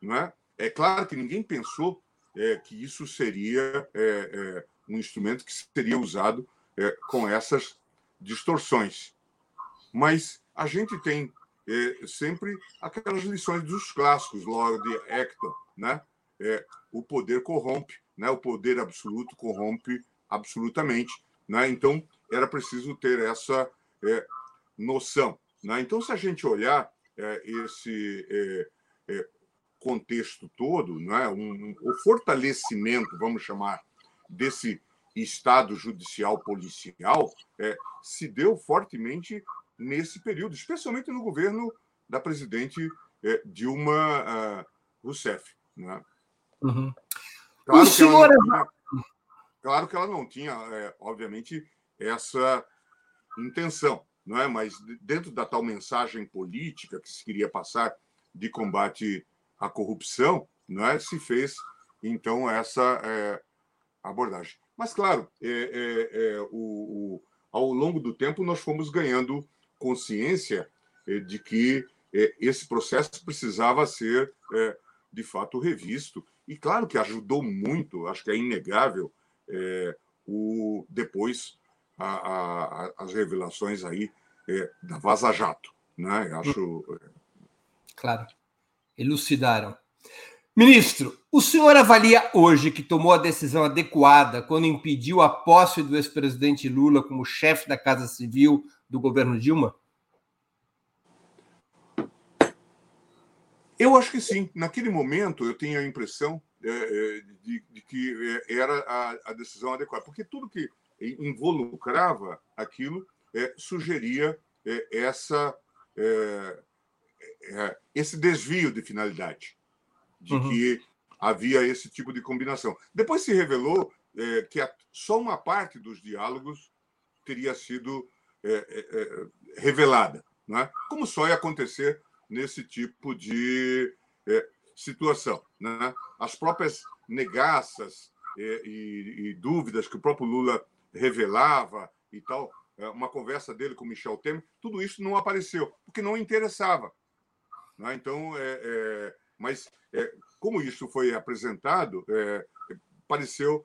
Speaker 3: Não é? é claro que ninguém pensou é, que isso seria é, é um instrumento que seria usado é, com essas distorções. Mas a gente tem é, sempre aquelas lições dos clássicos, Lord Acton, né? É, o poder corrompe, né? O poder absoluto corrompe absolutamente, né? Então era preciso ter essa é, noção, né? Então se a gente olhar é, esse é, é, contexto todo, né? Um, o fortalecimento, vamos chamar desse Estado judicial policial é, se deu fortemente nesse período, especialmente no governo da presidente é, Dilma uh, Rousseff. Né? Uhum. Claro, que senhor... tinha, claro, que ela não tinha, é, obviamente, essa intenção, não é? mas dentro da tal mensagem política que se queria passar de combate à corrupção, não é? se fez, então, essa é, abordagem. Mas, claro, é, é, é, o, o, ao longo do tempo, nós fomos ganhando consciência é, de que é, esse processo precisava ser, é, de fato, revisto. E, claro, que ajudou muito, acho que é inegável, o, depois a, a, as revelações aí da Vaza Jato. Né? Acho.
Speaker 2: Claro. Elucidaram. Ministro, o senhor avalia hoje que tomou a decisão adequada quando impediu a posse do ex-presidente Lula como chefe da Casa Civil do governo Dilma?
Speaker 3: Eu acho que sim. Naquele momento, eu tenho a impressão é, é de, de, que é, era a, a, decisão adequada, porque tudo que involucrava aquilo é, sugeria é, essa, é, esse desvio de finalidade de uhum. que havia esse tipo de combinação. Depois se revelou é, que a, só uma parte dos diálogos teria sido é, é, é revelada, não é? como só ia acontecer nesse tipo de é, situação. Né? As próprias negaças e, e, dúvidas que o próprio Lula revelava e tal, é, uma conversa dele com Michel Temer, tudo isso não apareceu, porque não interessava. Né? Então, é, é, mas é, como isso foi apresentado, é, pareceu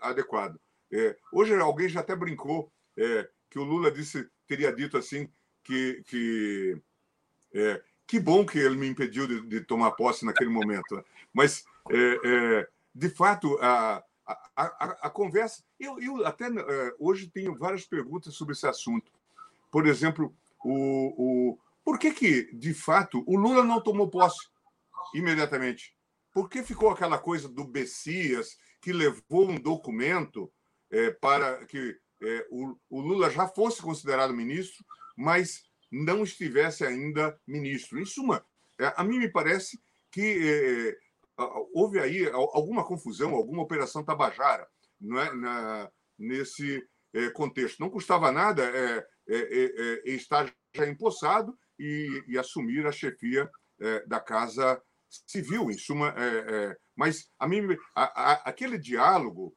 Speaker 3: adequado. É, hoje alguém já até brincou que o Lula disse, teria dito assim que, que que bom que ele me impediu de, de tomar posse naquele momento. Né? Mas, é, é, de fato, a, a, a, a conversa. Eu, eu até é, hoje tenho várias perguntas sobre esse assunto. Por exemplo, o, o, por que, que, de fato, o Lula não tomou posse imediatamente? Por que ficou aquela coisa do Bessias, que levou um documento é, para que é, o, o Lula já fosse considerado ministro, mas não estivesse ainda ministro. Em suma, é, a mim me parece que é, é houve aí alguma confusão, alguma operação tabajara não é? Na, nesse é, contexto. Não custava nada é, é, estar já empossado e, e, assumir a chefia da Casa Civil, em suma. mas a mim, a, a, aquele diálogo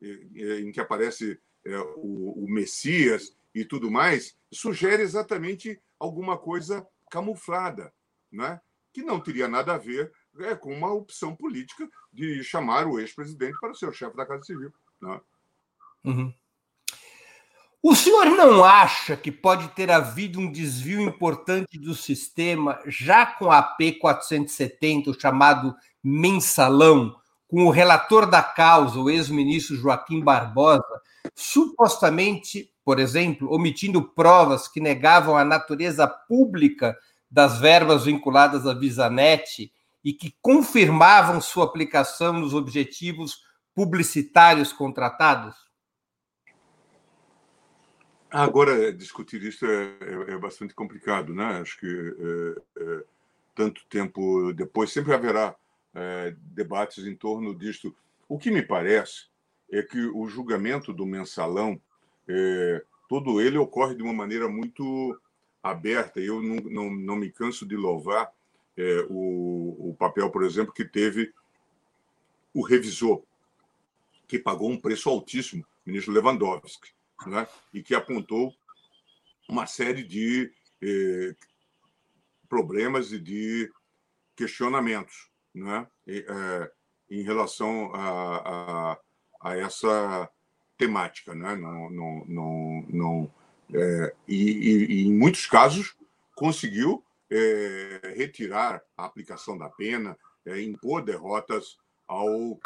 Speaker 3: em que aparece o, o Messias e tudo mais, sugere exatamente alguma coisa camuflada, né? que não teria nada a ver é, com uma opção política de chamar o ex-presidente para ser o chefe da Casa Civil. Né?
Speaker 2: Uhum. O senhor não acha que pode ter havido um desvio importante do sistema já com a AP 470, o chamado mensalão, com o relator da causa, o ex-ministro Joaquim Barbosa, supostamente por exemplo, omitindo provas que negavam a natureza pública das verbas vinculadas à Visanet e que confirmavam sua aplicação nos objetivos publicitários contratados?
Speaker 3: Agora, discutir isso é, é, é bastante complicado, né? Acho que é, é tanto tempo depois sempre haverá é, debates em torno disto. O que me parece é que o julgamento do mensalão é, todo ele ocorre de uma maneira muito aberta. Eu não, não, não me canso de louvar o, o papel, por exemplo, que teve o revisor, que pagou um preço altíssimo, o ministro Lewandowski, né? e que apontou uma série de eh, problemas e de questionamentos né? E, eh, em relação a, a, a essa temática, né? não, não, não, não é, e, e, e, em muitos casos conseguiu é, retirar a aplicação da pena, é, impor derrotas ao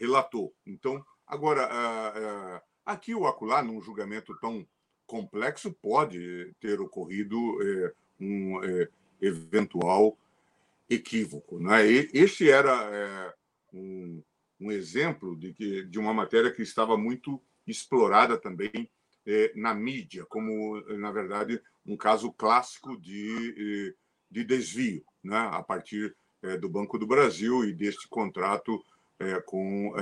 Speaker 3: relator. Então, agora, aqui ou acolá, num julgamento tão complexo, pode ter ocorrido é, um é, eventual equívoco. Né? Este era é, um um exemplo de, que, de uma matéria que estava muito explorada também eh, na mídia, como, na verdade, um caso clássico de, eh, de desvio, né, a partir eh, do Banco do Brasil e deste contrato com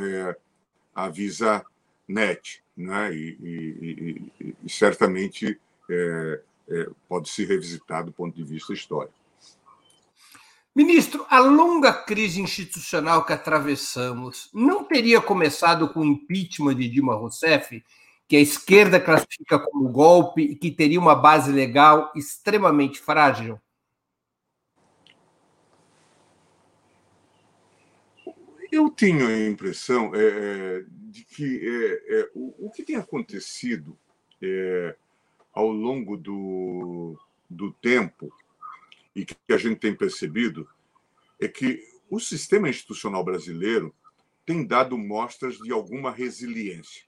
Speaker 3: a Visa Net. Né, e, e, e, e certamente pode se revisitar do ponto de vista histórico.
Speaker 2: Ministro, a longa crise institucional que atravessamos não teria começado com o impeachment de Dilma Rousseff, que a esquerda classifica como golpe e que teria uma base legal extremamente frágil?
Speaker 3: Eu tenho a impressão é, é de que é, é, o, o, que tem acontecido é, ao longo do, do tempo e que a gente tem percebido é que o sistema institucional brasileiro tem dado mostras de alguma resiliência.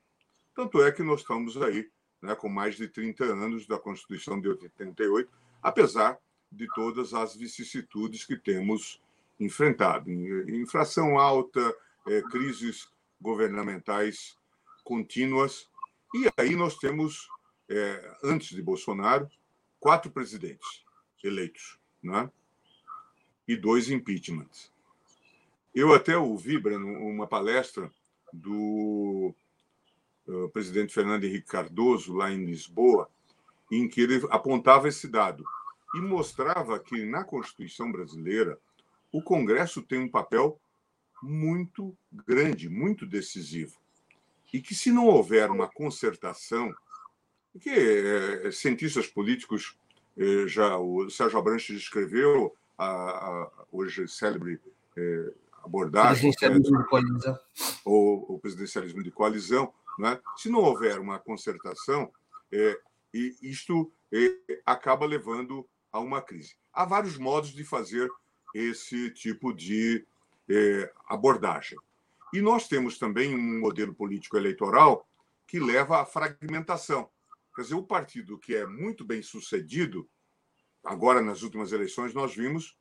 Speaker 3: Tanto é que nós estamos aí né, com mais de 30 anos da Constituição de 88, apesar de todas as vicissitudes que temos enfrentado. Inflação alta, é, crises governamentais contínuas. E aí nós temos, é, antes de Bolsonaro, quatro presidentes eleitos né? e dois impeachments. Eu até ouvi, Breno, uma palestra do uh, presidente Fernando Henrique Cardoso, lá em Lisboa, em que ele apontava esse dado e mostrava que na Constituição brasileira o Congresso tem um papel muito grande, muito decisivo. E que, se não houver uma concertação, que é, cientistas políticos, é, já o Sérgio Abranches escreveu a, a hoje célebre é, abordagem
Speaker 2: presidencialismo de coalizão.
Speaker 3: O, o presidencialismo de coalizão, né? se não houver uma concertação, é, e isto acaba levando a uma crise. Há vários modos de fazer esse tipo de é, abordagem. E nós temos também um modelo político eleitoral que leva à fragmentação. Quer dizer, o partido que é muito bem sucedido, agora nas últimas eleições, nós vimos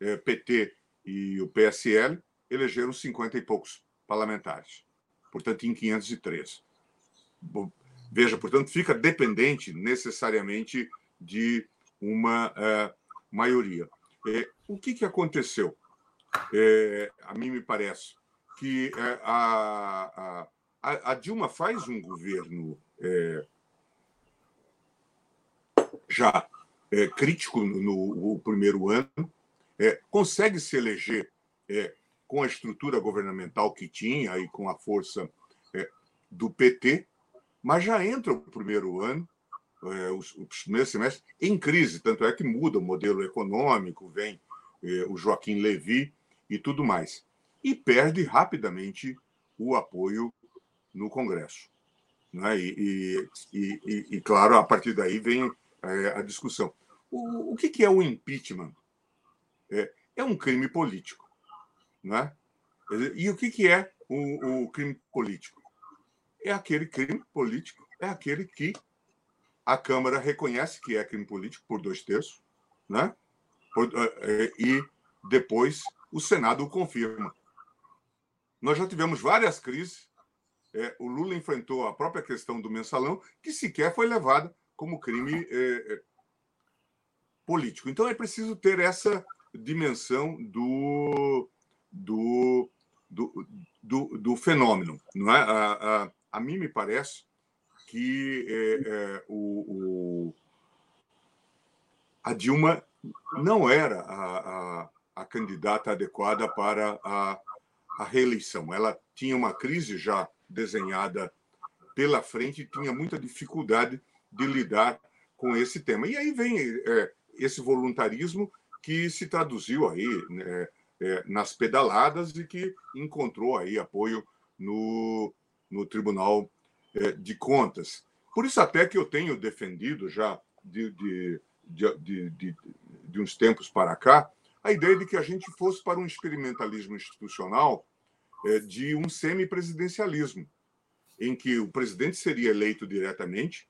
Speaker 3: é, PT e o PSL elegeram 50 e poucos parlamentares, portanto, em 513. Veja, portanto, fica dependente necessariamente de uma uh, maioria. É, o que, que aconteceu? É, a mim me parece que é, a, a, a, Dilma faz um governo é, já é, crítico no, no, primeiro ano, é, consegue se eleger é, com a estrutura governamental que tinha e com a força do PT, mas já entra o primeiro ano os, os primeiros semestres em crise, tanto é que muda o modelo econômico, vem o Joaquim Levy e tudo mais. E perde rapidamente o apoio no Congresso. Né? E, e, e, e, claro, a partir daí vem é, a discussão. O, o que, que, é o impeachment? É, é um crime político. Né? E o que, que é o, o crime político? É aquele crime político, é aquele que a Câmara reconhece que é crime político por dois terços, né? Eh, eh, e depois o Senado o confirma. Nós já tivemos várias crises. É, o Lula enfrentou a própria questão do mensalão, que sequer foi levada como crime é, político. Então é preciso ter essa dimensão do, do, do, do, do fenômeno. Não é? a, a, a mim me parece que é, é, o, o, a Dilma não era a, a, a candidata adequada para a, a, reeleição. Ela tinha uma crise já desenhada pela frente e tinha muita dificuldade de lidar com esse tema. E aí vem é, esse voluntarismo que se traduziu aí né, é, nas pedaladas e que encontrou aí apoio no, no Tribunal é, de contas. Por isso, até que eu tenho defendido já de, de, de, de, de uns tempos para cá a ideia de que a gente fosse para um experimentalismo institucional é, de um semipresidencialismo, em que o presidente seria eleito diretamente,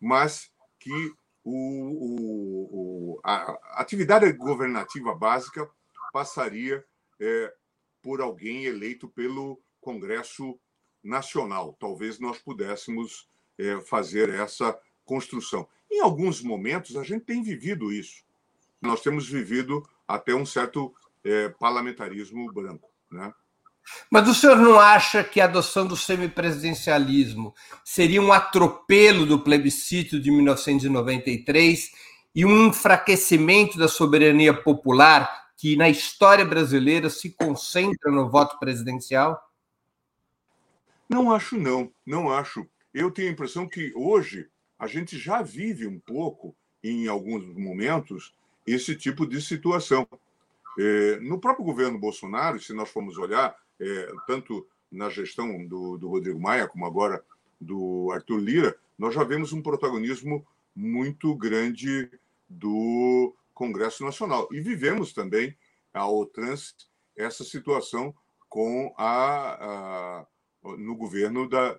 Speaker 3: mas que o, o, a atividade governativa básica passaria é, por alguém eleito pelo Congresso nacional. Talvez nós pudéssemos é, fazer essa construção. Em alguns momentos, a gente tem vivido isso. Nós temos vivido até um certo é, parlamentarismo branco. Né?
Speaker 2: Mas o senhor não acha que a adoção do semipresidencialismo seria um atropelo do plebiscito de 1993 e um enfraquecimento da soberania popular que na história brasileira se concentra no voto presidencial?
Speaker 3: Não acho, não. Não acho. Eu tenho a impressão que hoje a gente já vive um pouco, em alguns momentos, esse tipo de situação. É, no próprio governo Bolsonaro, se nós formos olhar, é, tanto na gestão do, do Rodrigo Maia como agora do Arthur Lira, nós já vemos um protagonismo muito grande do Congresso Nacional. E vivemos também, ao trans, essa situação com a, a no governo da,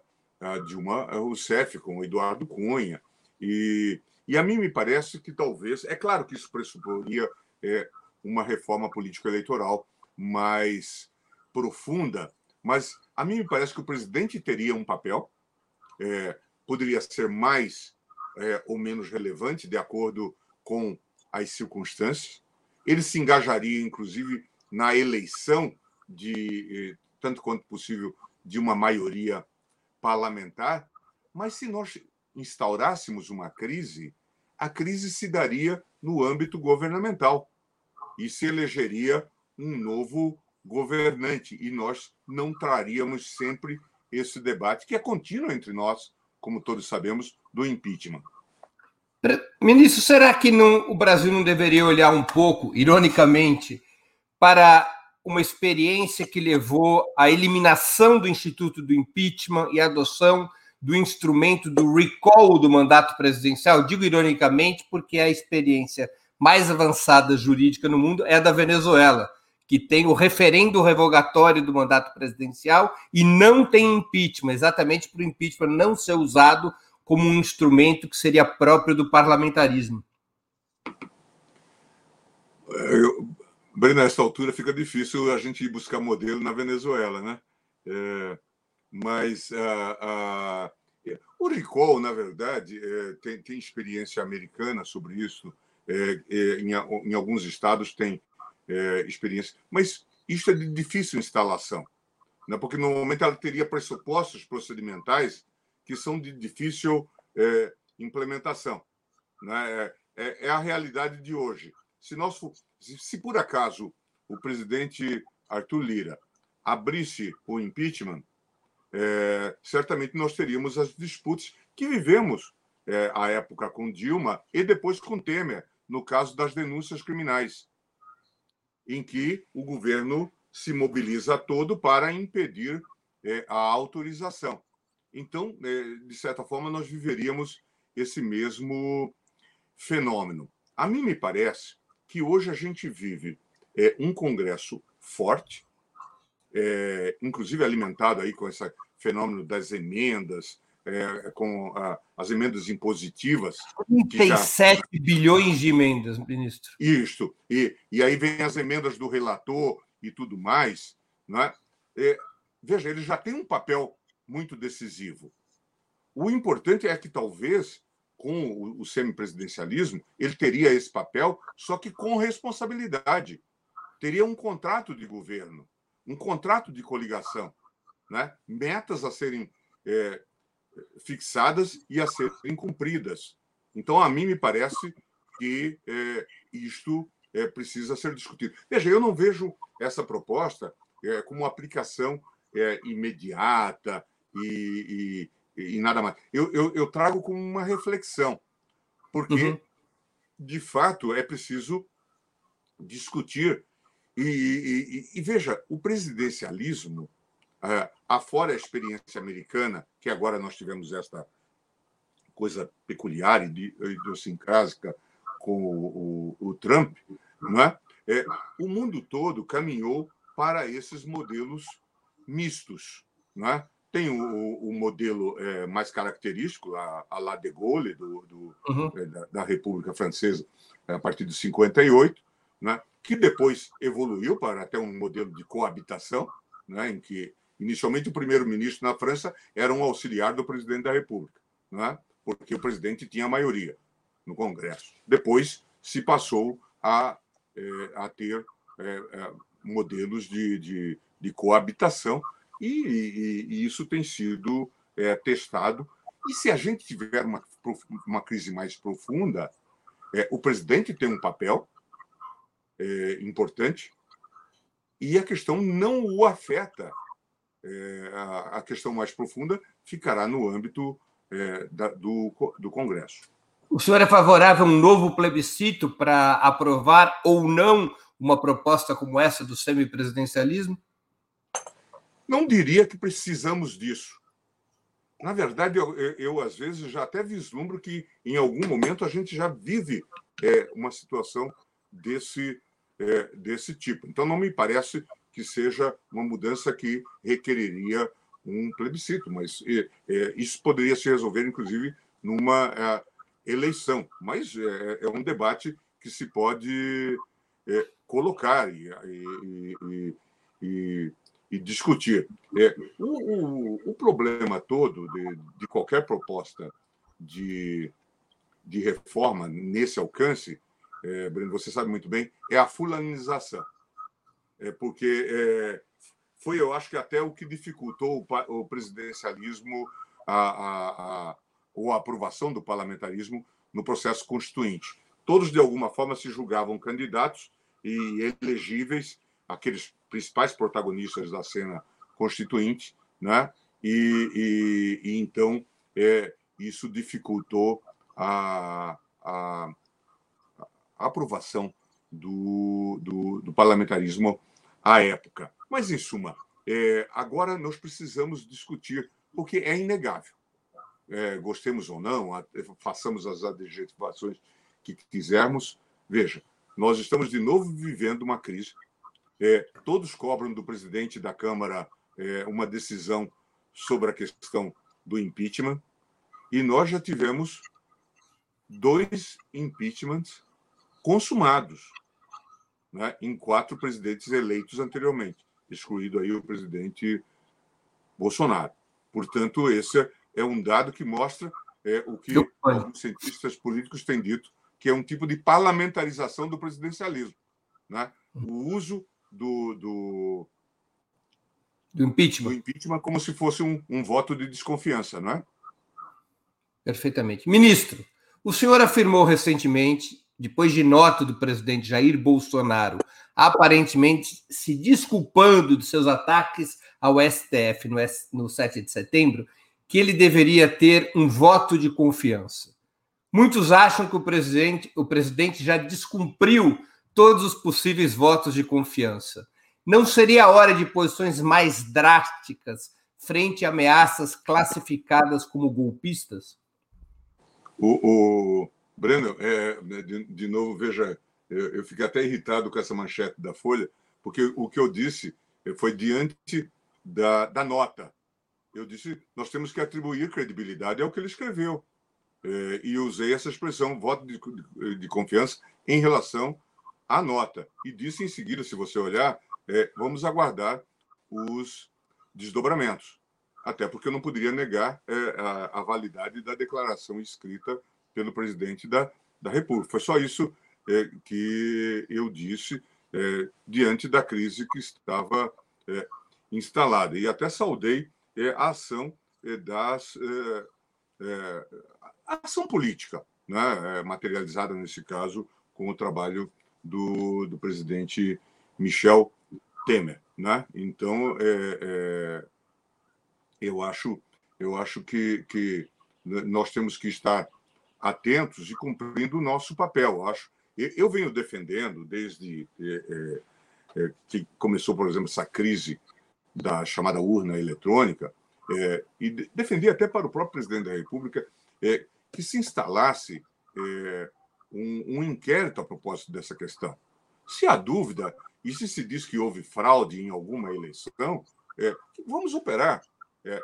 Speaker 3: Dilma Rousseff, com o Eduardo Cunha. E, e a mim me parece que talvez, é claro que isso pressuporia é, uma reforma político-eleitoral mais profunda, mas a mim me parece que o presidente teria um papel, é, poderia ser mais é, ou menos relevante, de acordo com as circunstâncias. Ele se engajaria, inclusive, na eleição de, eh, tanto quanto possível, de uma maioria parlamentar, mas se nós instaurássemos uma crise, a crise se daria no âmbito governamental e se elegeria um novo governante e nós não traríamos sempre esse debate que é contínuo entre nós, como todos sabemos, do impeachment.
Speaker 2: Ministro, será que não, o Brasil não deveria olhar um pouco, ironicamente, para uma experiência que levou à eliminação do instituto do impeachment e à adoção do instrumento do recall do mandato presidencial? Digo ironicamente porque a experiência mais avançada jurídica no mundo é a da Venezuela, que tem o referendo revogatório do mandato presidencial e não tem impeachment, exatamente para o impeachment não ser usado como um instrumento que seria próprio do parlamentarismo.
Speaker 3: Eu, bem, nessa altura fica difícil a gente ir buscar modelo na Venezuela, né? É, mas a, a, o recall, na verdade, é, tem, tem, experiência americana sobre isso. É, é em, em, alguns estados tem experiência, mas isso é de difícil instalação, né? porque normalmente ela teria pressupostos procedimentais que são de difícil implementação. Né? É, é, é, a realidade de hoje. Se, nós, se, se por acaso o presidente Arthur Lira abrisse o impeachment, é, certamente nós teríamos as disputas que vivemos é, à época com Dilma e depois com Temer, no caso das denúncias criminais, em que o governo se mobiliza todo para impedir é, a autorização. Então, é, de certa forma, nós viveríamos esse mesmo fenômeno. A mim me parece que hoje a gente vive é, um Congresso forte, é, inclusive alimentado aí com esse fenômeno das emendas, é, com a, as emendas impositivas.
Speaker 2: 37 já... bilhões de emendas, ministro.
Speaker 3: Isto. E, e aí vem as emendas do relator e tudo mais. Né? É, veja, ele já tem um papel muito decisivo. O importante é que talvez com o semipresidencialismo ele teria esse papel, só que com responsabilidade. Teria um contrato de governo, um contrato de coligação, né? metas a serem é, fixadas e a serem cumpridas. Então, a mim me parece que é, isto é, precisa ser discutido. Veja, eu não vejo essa proposta é, como aplicação é, imediata, e, e, e nada mais. Eu, eu, eu, trago como uma reflexão, porque, uhum. de fato, é preciso discutir. E, e veja, o presidencialismo, uh, afora a experiência americana, que agora nós tivemos esta coisa peculiar e idiosincrásica com o, o, o Trump, não é? é? o mundo todo caminhou para esses modelos mistos, não é? Tem o, o modelo é, mais característico, a, a La de Gaulle, do, do uhum. é, da, da, República Francesa, a partir de 58, né, que depois evoluiu para até um modelo de coabitação, né, em que inicialmente o primeiro-ministro na França era um auxiliar do presidente da República, né, porque o presidente tinha maioria no Congresso. Depois se passou a, é, a ter é, é, modelos de, de, de coabitação e, e, e isso tem sido testado. E se a gente tiver uma, uma crise mais profunda, o presidente tem um papel é, importante e a questão não o afeta. É, a, a, questão mais profunda ficará no âmbito é, da, do, do Congresso.
Speaker 2: O senhor é favorável a um novo plebiscito para aprovar ou não uma proposta como essa do semipresidencialismo?
Speaker 3: Não diria que precisamos disso. Na verdade, eu, eu, às vezes já até vislumbro que em algum momento a gente já vive é, uma situação desse, é, desse tipo. Então, não me parece que seja uma mudança que requeriria um plebiscito, mas é, é isso poderia se resolver, inclusive, numa é, eleição. Mas é, é, um debate que se pode colocar e, e, e, e e discutir. É, o, o, o problema todo de, de qualquer proposta de, de reforma nesse alcance, é, Breno, você sabe muito bem, é a fulanização. É porque é, foi, eu acho que até o que dificultou o, o presidencialismo, a, a, a, ou a aprovação do parlamentarismo no processo constituinte. Todos, de alguma forma, se julgavam candidatos e elegíveis aqueles principais protagonistas da cena constituinte, né? E, e, e então é, isso dificultou a, a, aprovação do, do, do, parlamentarismo à época. Mas, em suma, é, agora nós precisamos discutir, porque é inegável. É, gostemos ou não, façamos as adjetivações que quisermos. Veja, nós estamos de novo vivendo uma crise. É, todos cobram do presidente da Câmara é, uma decisão sobre a questão do impeachment. E nós já tivemos dois impeachments consumados né, em quatro presidentes eleitos anteriormente, excluído aí o presidente Bolsonaro. Portanto, esse é um dado que mostra é, o que alguns cientistas políticos têm dito, que é um tipo de parlamentarização do presidencialismo. Né? O uso do, do,
Speaker 2: do impeachment.
Speaker 3: do impeachment como se fosse um, um voto de desconfiança, não é?
Speaker 2: Perfeitamente. Ministro, o senhor afirmou recentemente, depois de nota do presidente Jair Bolsonaro, aparentemente se desculpando de seus ataques ao STF no, no 7 de setembro, que ele deveria ter um voto de confiança. Muitos acham que o presidente, o presidente já descumpriu todos os possíveis votos de confiança. Não seria a hora de posições mais drásticas frente a ameaças classificadas como golpistas?
Speaker 3: O, o Breno, é, de, de, novo, veja, eu, eu fiquei até irritado com essa manchete da Folha, porque o que eu disse foi diante da, da nota. Eu disse, nós temos que atribuir credibilidade ao que ele escreveu. É, e usei essa expressão, voto de, de, de, confiança, em relação à nota. E disse em seguida, se você olhar, é, vamos aguardar os desdobramentos até porque eu não poderia negar é, a, a, validade da declaração escrita pelo presidente da, da República. Foi só isso é, que eu disse é, diante da crise que estava é, instalada. E até saudei é, a ação é, das. a ação política, né, materializada nesse caso com o trabalho do, do presidente Michel Temer. Né? Então, é, eu acho, eu acho que, que nós temos que estar atentos e cumprindo o nosso papel. Eu acho. Eu venho defendendo desde é, é, é, que começou, por exemplo, essa crise da chamada urna eletrônica, e defendi até para o próprio presidente da República que se instalasse um, inquérito a propósito dessa questão. Se há dúvida, e se se diz que houve fraude em alguma eleição, vamos operar.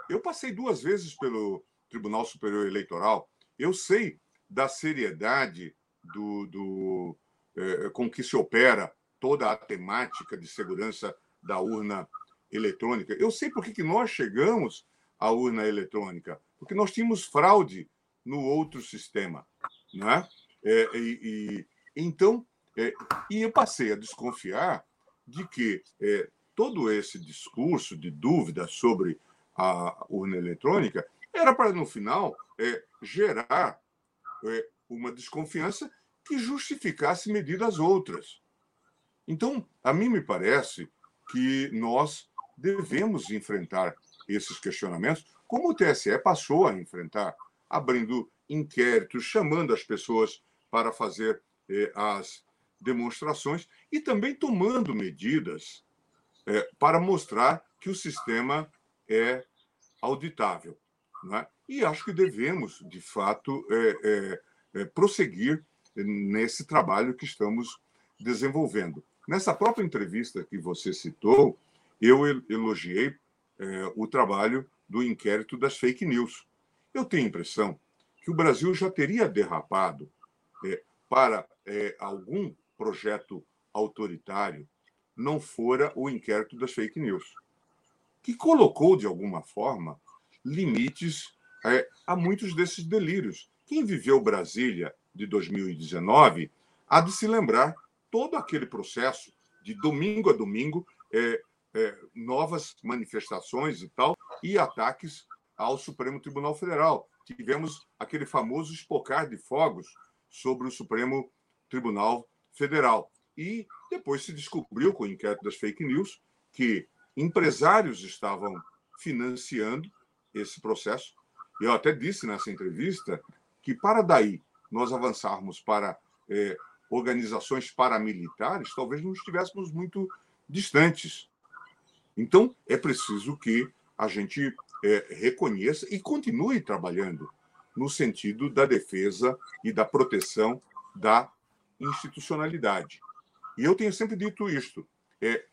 Speaker 3: Eu passei duas vezes pelo Tribunal Superior Eleitoral. Eu sei da seriedade do, do é, com que se opera toda a temática de segurança da urna eletrônica. Eu sei por que, nós chegamos à urna eletrônica, porque nós tínhamos fraude no outro sistema, né? É, e, e, então, é, e eu passei a desconfiar de que é, todo esse discurso de dúvida sobre a urna eletrônica, era para, no final, é, gerar uma desconfiança que justificasse medidas outras. Então, a mim me parece que nós devemos enfrentar esses questionamentos, como o TSE passou a enfrentar, abrindo inquéritos, chamando as pessoas para fazer eh, as demonstrações e também tomando medidas eh, para mostrar que o sistema é auditável. Né? E acho que devemos, de fato, é, é, é, prosseguir nesse trabalho que estamos desenvolvendo. Nessa própria entrevista que você citou, eu elogiei é, o trabalho do inquérito das fake news. Eu tenho a impressão que o Brasil já teria derrapado é, para algum projeto autoritário não fora o inquérito das fake news que colocou, de alguma forma, limites é, a muitos desses delírios. Quem viveu Brasília de 2019 há de se lembrar todo aquele processo de domingo a domingo, é, é, novas manifestações e tal, e ataques ao Supremo Tribunal Federal. Tivemos aquele famoso espocar de fogos sobre o Supremo Tribunal Federal. E depois se descobriu, com o inquérito das fake news, que empresários estavam financiando esse processo. Eu até disse nessa entrevista que, para daí nós avançarmos para é, organizações paramilitares, talvez não estivéssemos muito distantes. Então, é preciso que a gente é, reconheça e continue trabalhando no sentido da defesa e da proteção da institucionalidade. E eu tenho sempre dito isto: é,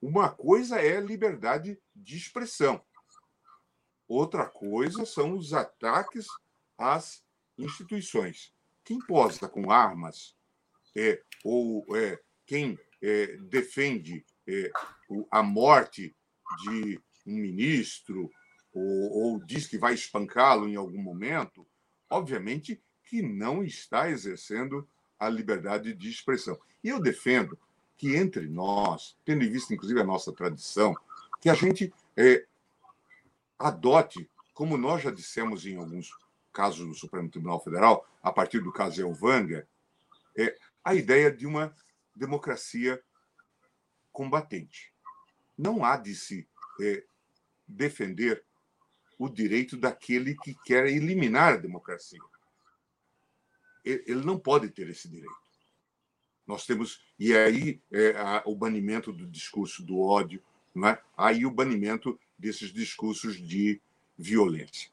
Speaker 3: uma coisa é liberdade de expressão, outra coisa são os ataques às instituições. Quem posa com armas é, ou é, quem é, defende é, a morte de um ministro ou, ou diz que vai espancá-lo em algum momento, obviamente que não está exercendo a liberdade de expressão. E eu defendo que entre nós, tendo em vista inclusive a nossa tradição, que a gente é, adote, como nós já dissemos em alguns casos do Supremo Tribunal Federal, a partir do caso Elvanga, é, a ideia de uma democracia combatente. Não há de se é, defender o direito daquele que quer eliminar a democracia. Ele não pode ter esse direito. Nós temos e aí é, o banimento do discurso do ódio, não é? Aí o banimento desses discursos de violência.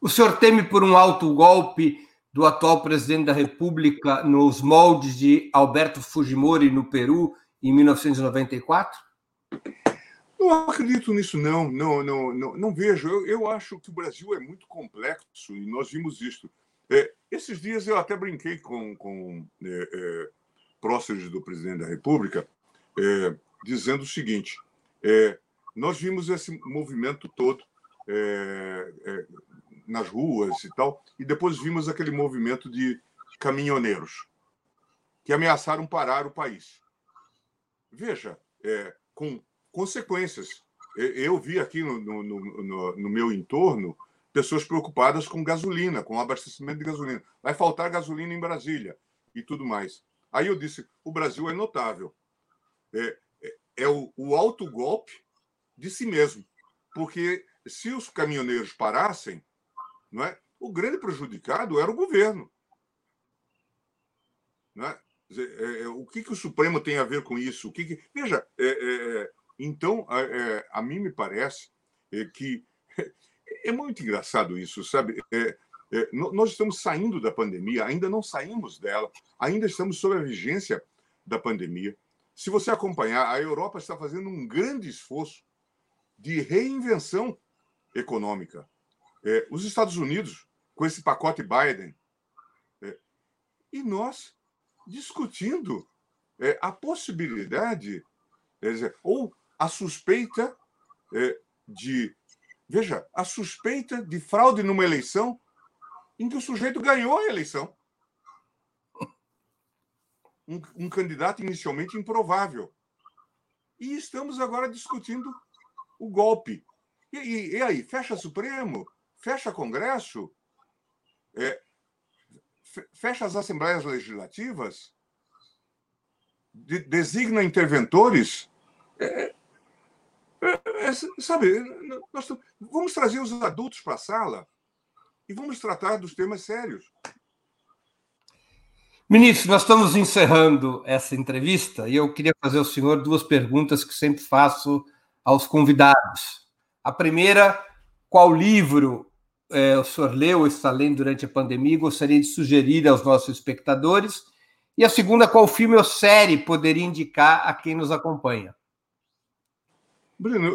Speaker 2: O senhor teme por um alto golpe do atual presidente da República nos moldes de Alberto Fujimori no Peru em 1994?
Speaker 3: Não acredito nisso, não. Não, não, não, não vejo. Eu, eu acho que o Brasil é muito complexo e nós vimos isso. É, esses dias eu até brinquei com, com é, é, próceres do presidente da República, é, dizendo o seguinte: é, nós vimos esse movimento todo é, é, nas ruas e tal, e depois vimos aquele movimento de caminhoneiros que ameaçaram parar o país. Veja, com consequências. Eu vi aqui no, no, no, no meu entorno pessoas preocupadas com gasolina, com abastecimento de gasolina. Vai faltar gasolina em Brasília e tudo mais. Aí eu disse: o Brasil é notável. É, é, é o, o alto golpe de si mesmo. Porque se os caminhoneiros parassem, não é, o grande prejudicado era o governo. Não é? é, é o que, que o Supremo tem a ver com isso? O que, que... Veja, é, é, então, a mim me parece que é muito engraçado isso, sabe? É, é, nós estamos saindo da pandemia, ainda não saímos dela, ainda estamos sob a vigência da pandemia. Se você acompanhar, a Europa está fazendo um grande esforço de reinvenção econômica. É, os Estados Unidos, com esse pacote Biden, é, e nós discutindo é, a possibilidade, ou a suspeita é, de Veja, a suspeita de fraude numa eleição em que o sujeito ganhou a eleição. Um, um candidato inicialmente improvável. E estamos agora discutindo o golpe. E, e, e aí, fecha Supremo? Fecha Congresso? É, fecha as assembleias legislativas? De, designa interventores? É, é, é, sabe, nós vamos trazer os adultos para a sala e vamos tratar dos temas sérios.
Speaker 2: Ministro, nós estamos encerrando essa entrevista e eu queria fazer ao senhor duas perguntas que sempre faço aos convidados. A primeira, qual livro é, o senhor leu ou está lendo durante a pandemia gostaria de sugerir aos nossos espectadores? E a segunda, qual filme ou série poderia indicar a quem nos acompanha?
Speaker 3: Breno,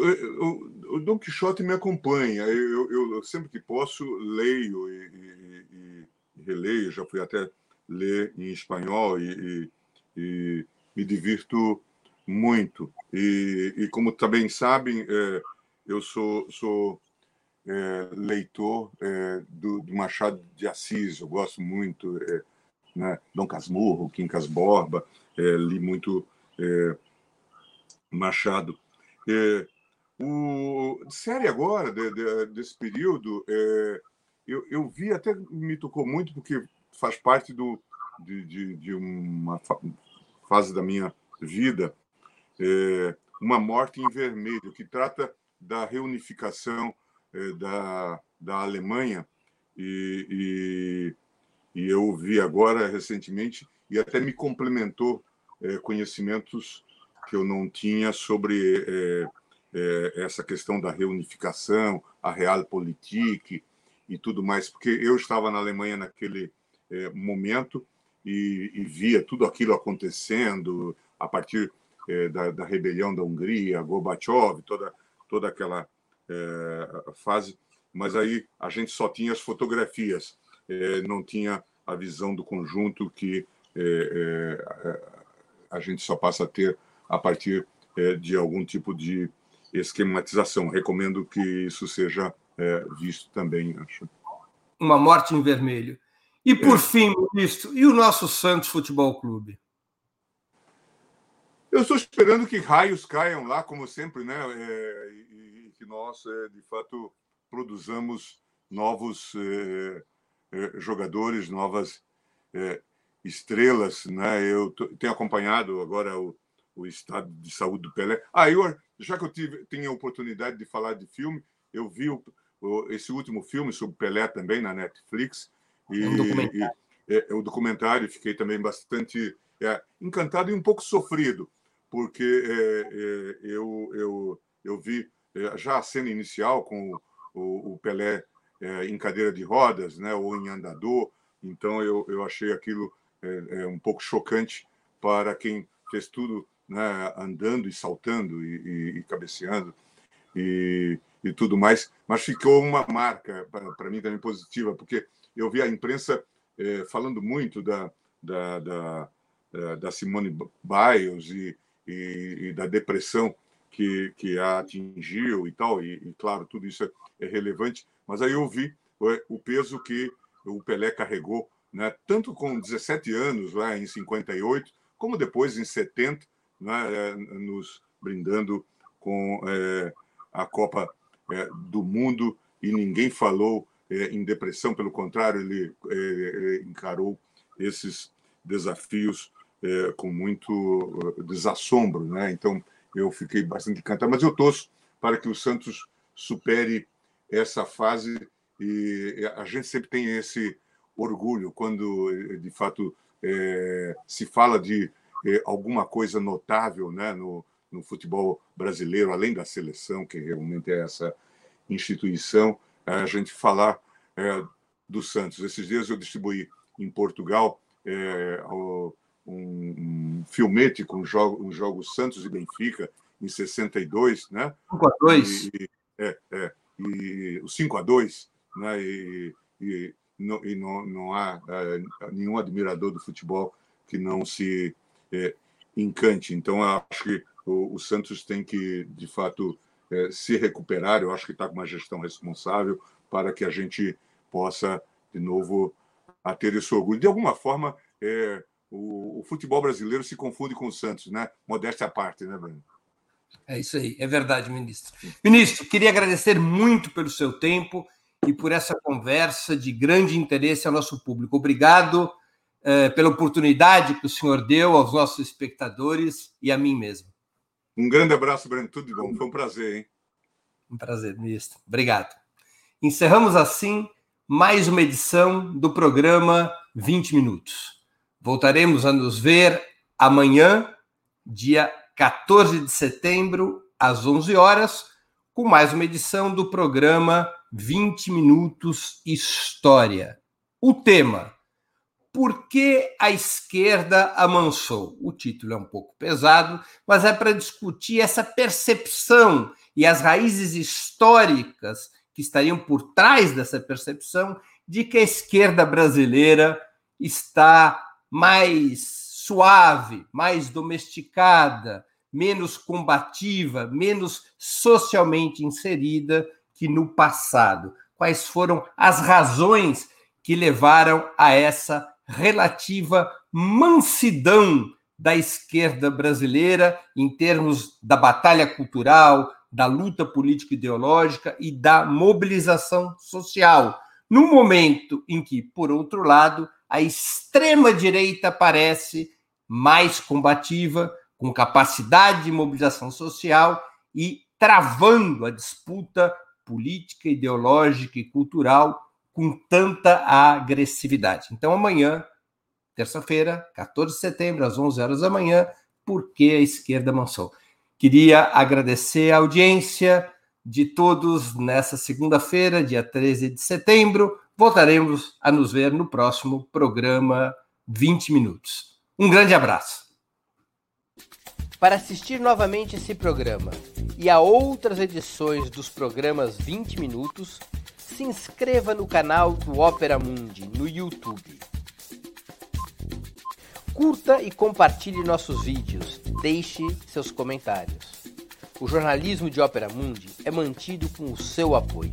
Speaker 3: o Dom Quixote me acompanha. Eu, eu, eu, sempre que posso leio e, e, e, releio. Já fui até ler em espanhol e, e me divirto muito. E, como também sabem, é, eu sou, sou é, leitor é, do, do, Machado de Assis. Eu gosto muito, é, né? Dom Casmurro, Quincas Borba. É, li muito é, Machado. É, o série agora de, de, desse período, eu, eu vi até me tocou muito porque faz parte do de, de, de uma fase da minha vida, é, Uma Morte em Vermelho, que trata da reunificação é, da, da Alemanha. E, e, e, eu vi agora, recentemente, e até me complementou é, conhecimentos que eu não tinha sobre é, é, essa questão da reunificação, a realpolitik e tudo mais, porque eu estava na Alemanha naquele é, momento e, e, via tudo aquilo acontecendo a partir é, da, da, rebelião da Hungria, Gorbachev, toda, toda aquela é, fase, mas aí a gente só tinha as fotografias, é, não tinha a visão do conjunto que é, a gente só passa a ter a partir de algum tipo de esquematização. Recomendo que isso seja é, visto também, acho.
Speaker 2: Uma morte em vermelho. E por é. fim, ministro, e o nosso Santos Futebol Clube?
Speaker 3: Eu estou esperando que raios caiam lá, como sempre, né? É, e, e, que nós, é, de fato, produzamos novos é, é, jogadores, novas estrelas, né? Eu tenho acompanhado agora o, o estado de saúde do Pelé. Ah, eu, já que eu tive, tenho a oportunidade de falar de filme, eu vi o, o, esse último filme sobre Pelé também na Netflix. E, é um documentário. E, é, é, o documentário, fiquei também bastante é, encantado e um pouco sofrido, porque é, é, eu, eu, eu vi é, já a cena inicial com o, o Pelé em cadeira de rodas, né, ou em andador, então eu, eu achei aquilo um pouco chocante para quem fez tudo né, andando e saltando e, e, e cabeceando e, e, tudo mais, mas ficou uma marca para mim também positiva, porque eu vi a imprensa é, falando muito da, da, da, da Simone Biles e, e, da depressão que, que a atingiu e tal, e, claro, tudo isso é, é, relevante, mas aí eu vi o, o peso que o Pelé carregou, né, tanto com 17 anos, lá em 58, como depois em 70, né, é, nos brindando com é, a Copa é, do Mundo e ninguém falou é, em depressão, pelo contrário, ele é, encarou esses desafios é, com muito desassombro. Né? Então, eu fiquei bastante encantado, mas eu torço para que o Santos supere essa fase e a gente sempre tem esse orgulho quando, de fato, se fala de é, alguma coisa notável né, no, no futebol brasileiro, além da seleção, que realmente é essa instituição, a gente falar é, do Santos. Esses dias eu distribuí em Portugal é, um, um, filmete com jogos um jogo Santos e Benfica em 62, né?
Speaker 2: 5 a 2
Speaker 3: e, é, é, e o 5 a 2 né? E, e, não, e não, não há é, nenhum admirador do futebol que não se é, encante. Então, acho que o, o, Santos tem que, de fato, é, se recuperar. Eu acho que está com uma gestão responsável para que a gente possa, de novo, a ter esse orgulho. De alguma forma, é, o, o, futebol brasileiro se confunde com o Santos, né? Modéstia à parte, né, Bruno?
Speaker 2: É isso aí, é verdade, ministro. Ministro, queria agradecer muito pelo seu tempo e por essa conversa de grande interesse ao nosso público. Obrigado é, pela oportunidade que o senhor deu aos nossos espectadores e a mim mesmo.
Speaker 3: Um grande abraço, Breno. Tudo de bom. Foi um prazer, hein?
Speaker 2: Um prazer, ministro. Obrigado. Encerramos assim mais uma edição do programa 20 Minutos. Voltaremos a nos ver amanhã, dia 14 de setembro, às 11 horas, com mais uma edição do programa 20 Minutos História. O tema por que a esquerda amansou? O título é um pouco pesado, mas é para discutir essa percepção e as raízes históricas que estariam por trás dessa percepção de que a esquerda brasileira está mais suave, mais domesticada, menos combativa, menos socialmente inserida que no passado. Quais foram as razões que levaram a essa relativa mansidão da esquerda brasileira em termos da batalha cultural, da luta política ideológica e da mobilização social, no momento em que, por outro lado, a extrema direita parece mais combativa, com capacidade de mobilização social e travando a disputa política, ideológica e cultural com tanta agressividade. Então, amanhã, terça-feira, 14 de setembro, às 11 horas da manhã, por que a esquerda mansou? Queria agradecer a audiência de todos nessa segunda-feira, dia 13 de setembro. Voltaremos a nos ver no próximo programa 20 Minutos. Um grande abraço.
Speaker 4: Para assistir novamente esse programa e a outras edições dos programas 20 Minutos, se inscreva no canal do Opera Mundi no YouTube. Curta e compartilhe nossos vídeos. Deixe seus comentários. O jornalismo de Ópera Mundi é mantido com o seu apoio.